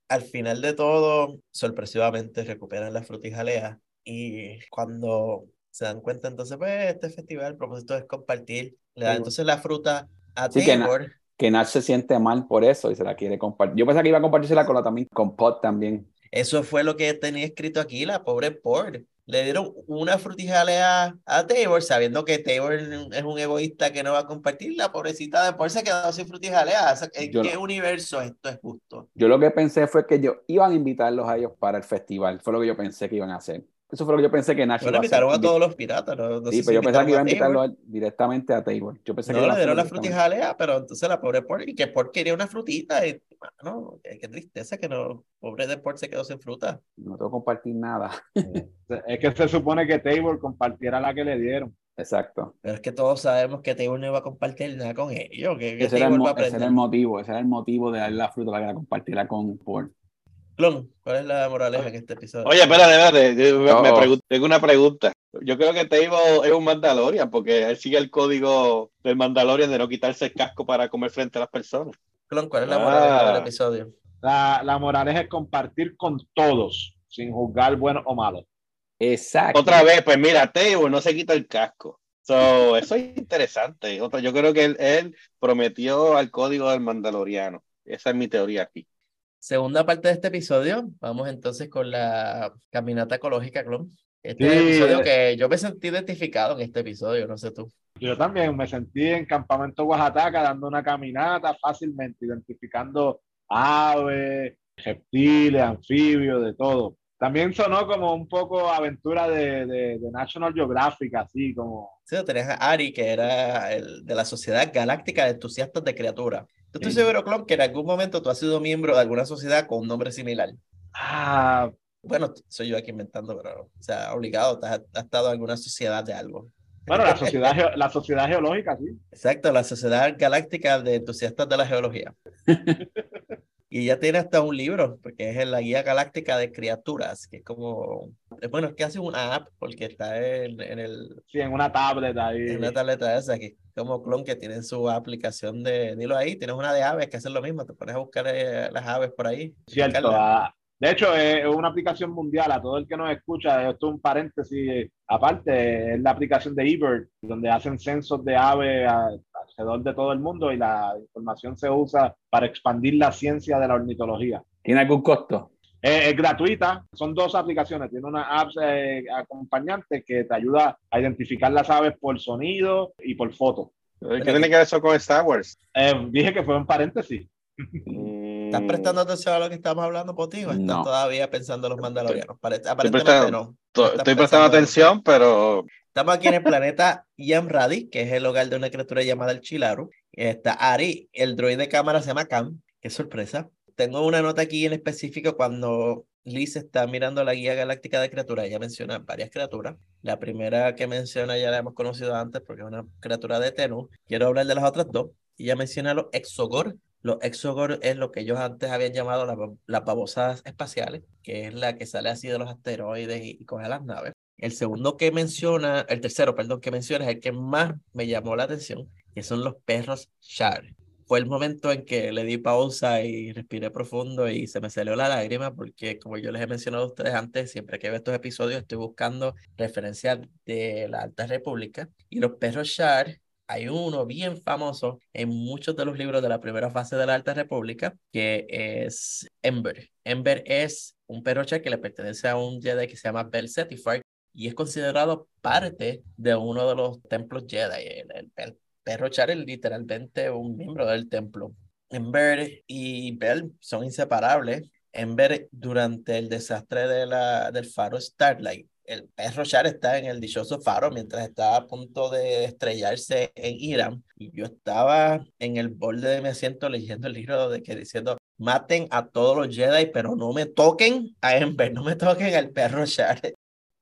Al final de todo, sorpresivamente recuperan la frutijalea y cuando se dan cuenta, entonces, pues, este festival, el propósito es compartir, le dan entonces la fruta a sí, Tabor que Nash se siente mal por eso y se la quiere compartir. Yo pensaba que iba a compartírsela con la también, con Pot también. Eso fue lo que tenía escrito aquí, la pobre Pot. Le dieron una frutijalea a Tabor, sabiendo que Tabor es un egoísta que no va a compartir. La pobrecita de Pot se quedó sin frutijalea. ¿En yo, qué universo esto es justo? Yo lo que pensé fue que ellos iban a invitarlos a ellos para el festival. Fue lo que yo pensé que iban a hacer. Eso fue lo que yo pensé que Nash bueno, invitaron a, a, todos los piratas. No, no sí, pero yo pensaba que iban a invitarlo directamente a Taylor. Yo pensé no, que le dieron la frutijalea, pero entonces la pobre Port, y que Port quería una frutita. Y, no, qué, tristeza que no, pobre de Port se quedó sin fruta. No tengo que compartir nada. es que se supone que Taylor compartiera la que le dieron. Exacto. Pero es que todos sabemos que Taylor no iba a compartir nada con ellos. Que, que ese, era el, ese, era el, motivo, ese era el motivo de darle la fruta para que la compartiera con Port. Clon, ¿cuál es la moraleja en este episodio? Oye, espérate, espérate. Me, me pregunto, tengo una pregunta. Yo creo que Table es un Mandalorian porque él sigue el código del Mandalorian de no quitarse el casco para comer frente a las personas. Clon, ¿cuál es la moraleja ah. del episodio? La, la moraleja es compartir con todos, sin juzgar bueno o malo. Exacto. Otra vez, pues mira, Table no se quita el casco. So, eso es interesante. Otra, yo creo que él, él prometió al código del Mandaloriano. Esa es mi teoría aquí. Segunda parte de este episodio, vamos entonces con la caminata ecológica, Clon. Este sí. episodio que yo me sentí identificado en este episodio, no sé tú. Yo también me sentí en Campamento Oaxaca dando una caminata fácilmente, identificando aves, reptiles, anfibios, de todo. También sonó como un poco aventura de, de, de National Geographic, así como... Sí, tenías a Ari, que era el de la Sociedad Galáctica de Entusiastas de Criaturas. Yo estoy seguro, Clon, que en algún momento tú has sido miembro de alguna sociedad con un nombre similar. Ah, bueno, soy yo aquí inventando, pero, o sea, obligado, has, has estado en alguna sociedad de algo. Bueno, la sociedad, la sociedad geológica, sí. Exacto, la Sociedad Galáctica de Entusiastas de la Geología. Y ya tiene hasta un libro, porque es la Guía Galáctica de Criaturas, que es como, bueno, es casi una app, porque está en, en, el, Sí, en una tablet ahí. en una tableta esa, que es como clon que tiene su aplicación de, dilo ahí, tienes una de aves que hace lo mismo, te pones a buscar eh, las aves por ahí. Cierto. buscarlas. ah, de hecho, es una aplicación mundial. A todo el que nos escucha, esto es un paréntesis eh, aparte, es la aplicación de eBird, donde hacen censos de aves a- alrededor de todo el mundo y la información se usa para expandir la ciencia de la ornitología. ¿Tiene algún costo? Es, es gratuita, son dos aplicaciones, tiene una app eh, acompañante que te ayuda a identificar las aves por sonido y por foto. ¿Qué tiene que ver eso con Star Wars? Eh, dije que fue un paréntesis. ¿Estás Mm, prestando atención a lo que estamos hablando, Potín? ¿O estás No. todavía pensando en los mandalorianos? Pare- prestando- Aparentemente no. to- Estás Estoy prestando atención, pero Estamos aquí en el planeta Yamradi, que es el hogar de una criatura llamada el Chilaru. Está Ari, el droide de cámara se llama Cam. Qué sorpresa. Tengo una nota aquí en específico cuando Liz está mirando la guía galáctica de criaturas. Ella menciona varias criaturas. La primera que menciona ya la hemos conocido antes porque es una criatura de Tenú. Quiero hablar de las otras dos. Ella menciona los Exogor. Los Exogor es lo que ellos antes habían llamado la- las babosadas espaciales, que es la que sale así de los asteroides y, y coge las naves. El segundo que menciona, el tercero, perdón, que menciona es el que más me llamó la atención, que son los perros Shar. Fue el momento en que le di pausa y respiré profundo y se me salió la lágrima porque como yo les he mencionado a ustedes antes, siempre que veo estos episodios estoy buscando referencias de la Alta República y los perros Shar, hay uno bien famoso en muchos de los libros de la primera fase de la Alta República que es Ember. Ember es un perro que le pertenece a un Jedi que se llama Bell Cetifar y es considerado parte de uno de los templos Jedi. El, el- el perro Char es literalmente un miembro del templo. Ember y Bell son inseparables. Ember, durante el desastre de la, del faro Starlight, el perro Char está en el dichoso faro mientras está a punto de estrellarse en Irán. Y yo estaba en el borde de mi asiento leyendo el libro de que diciendo, maten a todos los Jedi, pero no me toquen a Ember, no me toquen al perro Char.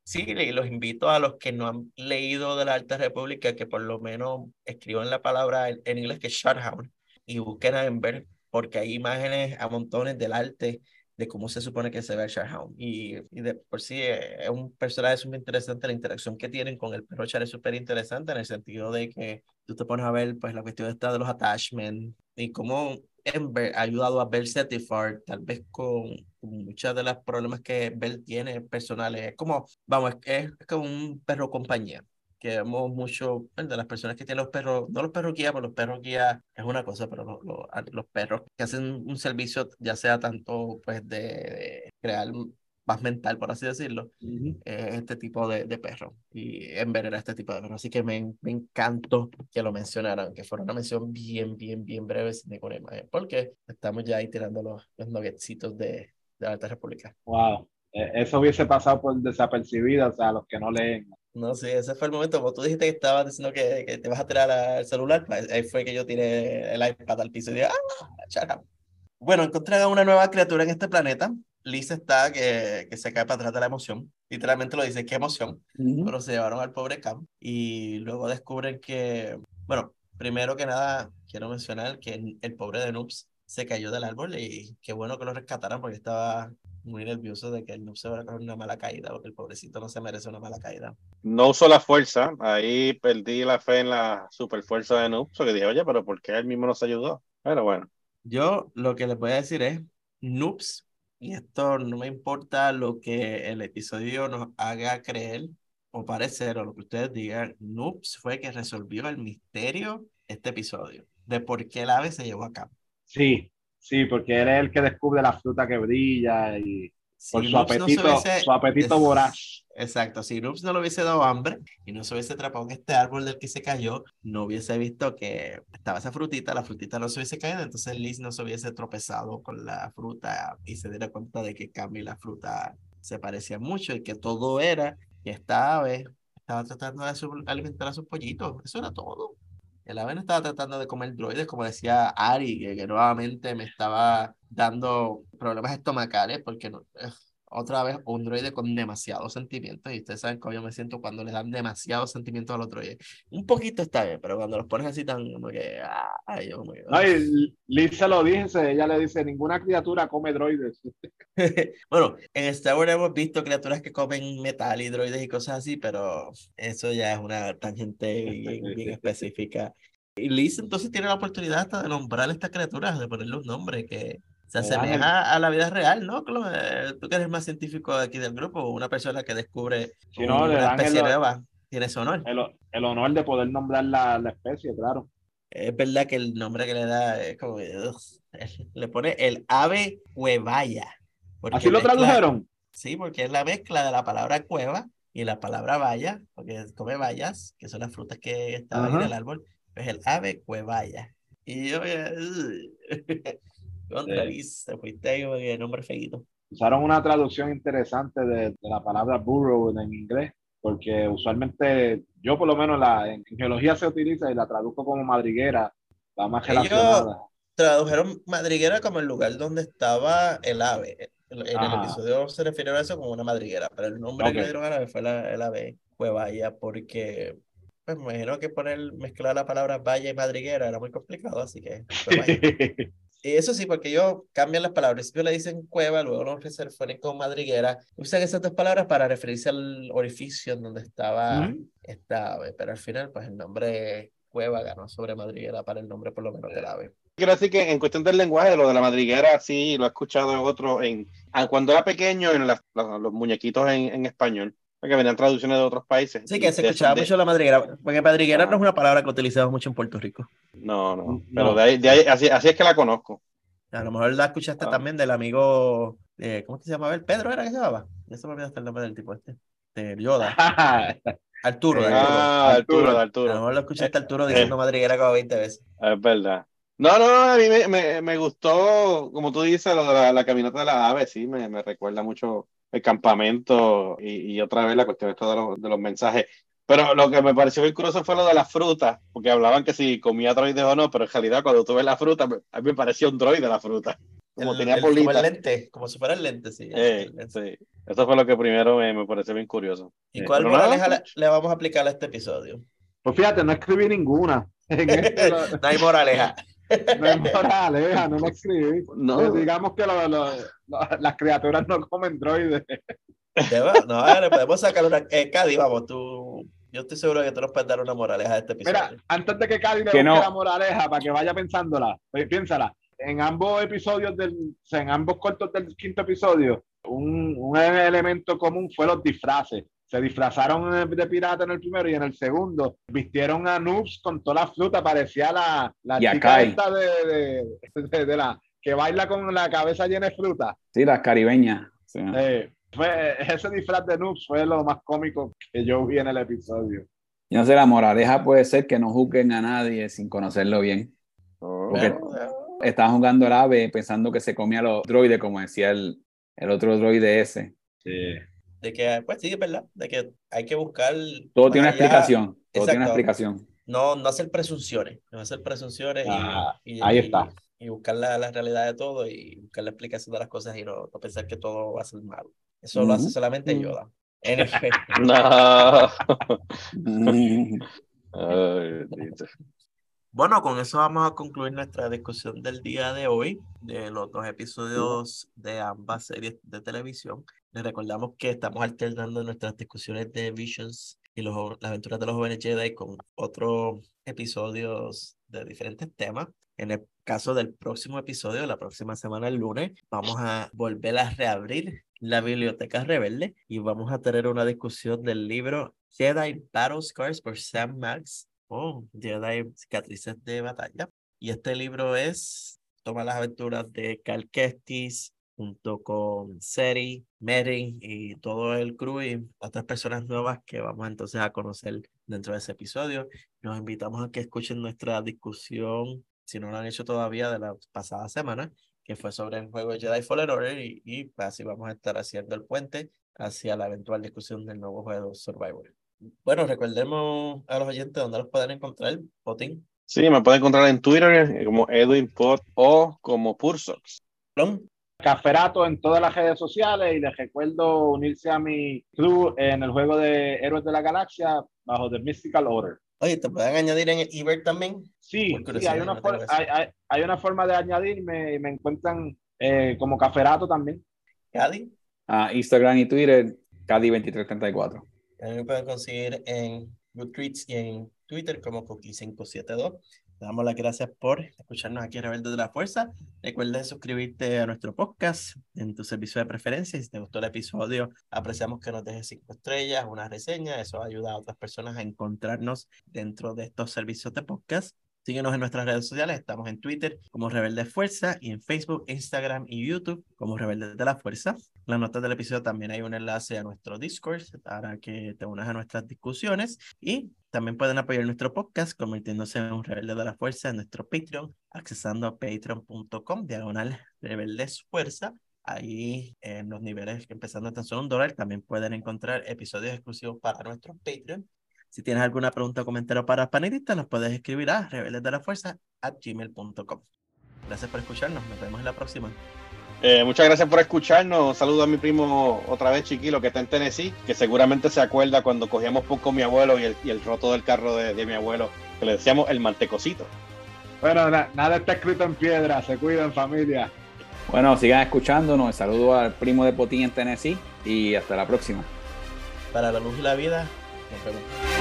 Sí, los invito a los que no han leído de la Alta República que por lo menos escriban la palabra en, inglés que es Shutdown y busquen a Ember porque hay imágenes a montones del arte de cómo se supone que se ve Shutdown y, y de por sí eh, es un personaje súper interesante, la interacción que tienen con el perro Char es súper interesante en el sentido de que tú te pones a ver pues la cuestión esta de los attachments y cómo ha ayudado a Bell Cetifar, tal vez con, con muchas de las problemas que Bell tiene personales. Es como, vamos, es, es como un perro compañía, que vemos mucho de las personas que tienen los perros, no los perros guía, pero los perros guía es una cosa, pero los, los, los perros que hacen un servicio, ya sea tanto pues de crear paz mental, por así decirlo, eh, este tipo de, de perro y era este tipo de perro. Así que me, me encantó que lo mencionaran, que fuera una mención bien, bien, bien breve sin ninguna imagen, porque estamos ya ahí tirando los, los nuggetscitos de, de la Alta República. Wow. Eh, Eso hubiese pasado por desapercibido, o sea, los que no leen. No, sí, ese fue el momento. Como tú dijiste que estabas diciendo que, que te vas a tirar al celular, pues ahí fue que yo tiré el iPad al piso y dije, ¡ah! Chara. Bueno, encontré a una nueva criatura en este planeta. Lisa está que, que se cae para atrás de la emoción. Literalmente lo dice, qué emoción. Ujú. pero se llevaron al pobre Cam y luego descubren que, bueno, primero que nada, quiero mencionar que el, pobre de Noobs se cayó del árbol y qué bueno que lo rescataran porque estaba muy nervioso de que el Noob se fuera a coger una mala caída porque el pobrecito no se merece una mala caída. no usó la fuerza. Ahí perdí la fe en la super fuerza de Noob. So que dije, oye, pero ¿por qué él mismo nos ayudó? Pero bueno, Yo lo que les voy a decir es, Noobs, y esto no me importa lo que el episodio nos haga creer o parecer o lo que ustedes digan, Noobs fue que resolvió el misterio este episodio, de por qué el ave se llevó a cabo. Sí, sí, porque él es el que descubre la fruta que brilla y Si por su Noobs no se apetito, hubiese- su apetito voraz. Exacto, si no le hubiese dado hambre y no se hubiese atrapado en este árbol del que se cayó, no hubiese visto que estaba esa frutita, la frutita no se hubiese caído, entonces Liz no se hubiese tropezado con la fruta y se diera cuenta de que Cam y la fruta se parecían mucho y que todo era que esta ave estaba tratando de alimentar a sus pollitos, eso era todo. El ave no estaba tratando de comer droides, como decía Ari, que, que nuevamente me estaba dando problemas estomacales porque no, otra vez un droide con demasiados sentimientos. Y ustedes saben cómo yo me siento cuando le dan demasiados sentimientos a los droides. Un poquito está bien, pero cuando los pones así tan como que. Ay, Dios mío. No, y Liz se lo dice, ella le dice: ninguna criatura come droides. bueno, en Star Wars hemos visto criaturas que comen metal y droides y cosas así, pero eso ya es una tangente bien, bien específica. Y Liz entonces tiene la oportunidad hasta de nombrar a estas criaturas, de ponerle un nombre que se asemeja a la vida real, ¿no? Eh, tú que eres más científico aquí del grupo, una persona que descubre una especie nueva, tiene ese honor. El, honor de poder nombrar la, la, especie, claro. Es verdad que el nombre que le da es como... le pone el ave huevaya. ¿Así lo tradujeron? Sí, porque es la mezcla de la palabra cueva y la palabra valla, porque come bayas, que son las frutas que estaban en el árbol. Es el ave cuevaya. Y yo... Contra te fuiste ahí el nombre feito. Usaron una traducción interesante de, la palabra burrow en inglés, porque usualmente yo por lo menos la, en, geología se utiliza y la traduzco como madriguera, va más relacionada. tradujeron madriguera como el lugar donde estaba el ave. En el episodio se refirió a eso como una madriguera, pero el nombre que le dieron a la ave fue la, el ave fue vaya porque pues me imagino que poner mezclar la palabra valla y madriguera era muy complicado, así que eso sí, porque ellos cambian las palabras. Al principio le dicen cueva, luego los se refieren con madriguera. Usan esas dos palabras para referirse al orificio en donde estaba esta ave. Pero al final, pues el nombre cueva ganó sobre madriguera para el nombre por lo menos del ave. Quiero decir que en cuestión del lenguaje, lo de la madriguera, sí, lo he escuchado en otro, en, ah, cuando era pequeño, en los muñequitos en, en español que venían traducciones de otros países. Sí, que se escuchaba mucho la madriguera, porque madriguera no es una palabra que utilizamos mucho en Puerto Rico. No, no, pero de ahí, de ahí así, así, es que la conozco. A lo mejor la escuchaste ah. también del amigo, eh, ¿cómo se llamaba? ¿El Pedro era que se llamaba? Ya se me olvidó el nombre del tipo este, de Yoda. Arturo, Ah, Arturo, Arturo. A lo mejor lo escuchaste Arturo diciendo madriguera como 20 veces. Es verdad. No, no, a mí me, me, me, gustó, como tú dices, lo de la, la caminata de la ave, sí, me, me recuerda mucho el campamento y, y otra vez la cuestión de, los, de los mensajes. Pero lo que me pareció muy curioso fue lo de las frutas, porque hablaban que si comía droides o no, pero en realidad cuando tú ves la fruta, a mí me parecía un droide la fruta. Como tenía Como el lente, como si fuera el lente, sí. Eh, sí. Eso fue lo que primero me, me pareció bien curioso. ¿Y cuál moraleja le, vamos a aplicar a este episodio? Pues fíjate, no escribí ninguna. Este no hay moraleja. No hay moraleja, no lo escribí. No. Pues digamos que lo, lo, las criaturas no comen droides. No, le podemos sacar una. Eh, Cady, vamos, tú. Yo estoy seguro que tú nos puedes dar una moraleja de este episodio. Mira, antes de que Cady le busque la moraleja, para que vaya pensándola, pues, piénsala. En ambos episodios del, en ambos cortos del quinto episodio, un, un elemento común fue los disfraces se disfrazaron de pirata en el primero y en el segundo vistieron a Noobs con toda la fruta, parecía la, la chica esta de, de, de, la que baila con la cabeza llena de fruta. Sí, las caribeñas. fue, ese disfraz de Noobs fue lo más cómico que yo vi en el episodio. Yo no sé, la moraleja puede ser que no juzguen a nadie sin conocerlo bien. Oh. Porque estaban jugando el ave pensando que se comía los droides, como decía el, el otro droide ese. Sí de que, pues sí, es verdad, de que hay que buscar. Todo tiene una explicación. Todo tiene una explicación. No, no hacer presunciones, no hacer presunciones ah, y, ahí está. Y, buscar la, la, realidad de todo y buscar la explicación de las cosas y no, no pensar que todo va a ser malo. Eso lo hace solamente Yoda. En efecto. no. Bueno, con eso vamos a concluir nuestra discusión del día de hoy de los dos episodios de ambas series de televisión. Les recordamos que estamos alternando nuestras discusiones de Visions y los, las aventuras de los jóvenes Jedi con otros episodios de diferentes temas. En el caso del próximo episodio, la próxima semana, el lunes, vamos a volver a reabrir la biblioteca rebelde y vamos a tener una discusión del libro Jedi Battle Scars por Sam Max Oh, Jedi Cicatrices de Batalla. Y este libro es, toma las aventuras de Cal Kestis junto con Seri, Mary y todo el crew y otras personas nuevas que vamos entonces a conocer dentro de ese episodio. Nos invitamos a que escuchen nuestra discusión, si no lo han hecho todavía, de la pasada semana, que fue sobre el juego Jedi Fallen Order y, y así vamos a estar haciendo el puente hacia la eventual discusión del nuevo juego Survivor. Bueno, recordemos a los oyentes dónde los pueden encontrar, Potín. Sí, me pueden encontrar en Twitter como Edwin Pot o como Pursox. Caferato en todas las redes sociales y les recuerdo unirse a mi crew en el juego de Héroes de la Galaxia bajo The Mystical Order. Oye, ¿te pueden añadir en el Ebert también? Sí, sí, curiosidad, hay, una no for- tengo eso. hay, hay- hay una forma de añadirme y me encuentran eh, como Caferato también. Cadi, Ah, Instagram y Twitter, Cadi2334. también me pueden conseguir en Goodreads y en Twitter como Cookie572. Damos las gracias por escucharnos aquí en Rebelde de la Fuerza. Recuerden suscribirte a nuestro podcast en tu servicio de preferencia. Si te gustó el episodio, apreciamos que nos dejes cinco estrellas, una reseña. Eso ayuda a otras personas a encontrarnos dentro de estos servicios de podcast. Síguenos en nuestras redes sociales. Estamos en Twitter como Rebelde Fuerza y en Facebook, Instagram y YouTube como Rebelde de la Fuerza. Las notas del episodio también hay un enlace a nuestro Discord para que te unas a nuestras discusiones y también pueden apoyar nuestro podcast convirtiéndose en un Rebelde de la Fuerza en nuestro Patreon, accesando a patreon.com diagonal Rebeldes Fuerza. Ahí en los niveles que empezando en tan solo un dólar también pueden encontrar episodios exclusivos para nuestro Patreon. Si tienes alguna pregunta o comentario para panelistas, nos puedes escribir a rebeldes de la fuerza at gmail.com. Gracias por escucharnos. Nos vemos en la próxima. Eh, muchas gracias por escucharnos. Un saludo a mi primo otra vez, Chiquilo, que está en Tennessee, que seguramente se acuerda cuando cogíamos poco con mi abuelo y el, y el roto del carro de, de mi abuelo, que le decíamos el mantecocito. Bueno, na- nada está escrito en piedra. Se cuidan, familia. Bueno, sigan escuchándonos. Saludo al primo de Potín en Tennessee y hasta la próxima. Para la luz y la vida, nos vemos.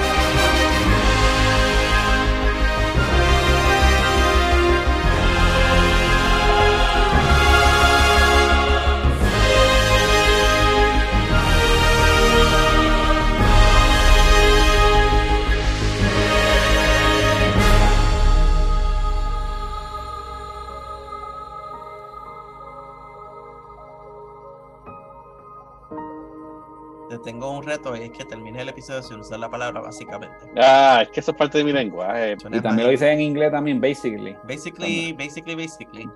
Tengo un reto y es que termines el episodio sin usar la palabra básicamente. Ah, es que eso es parte de mi lenguaje. Suena Y también lo dice en inglés también, basically. Basically, basically, basically.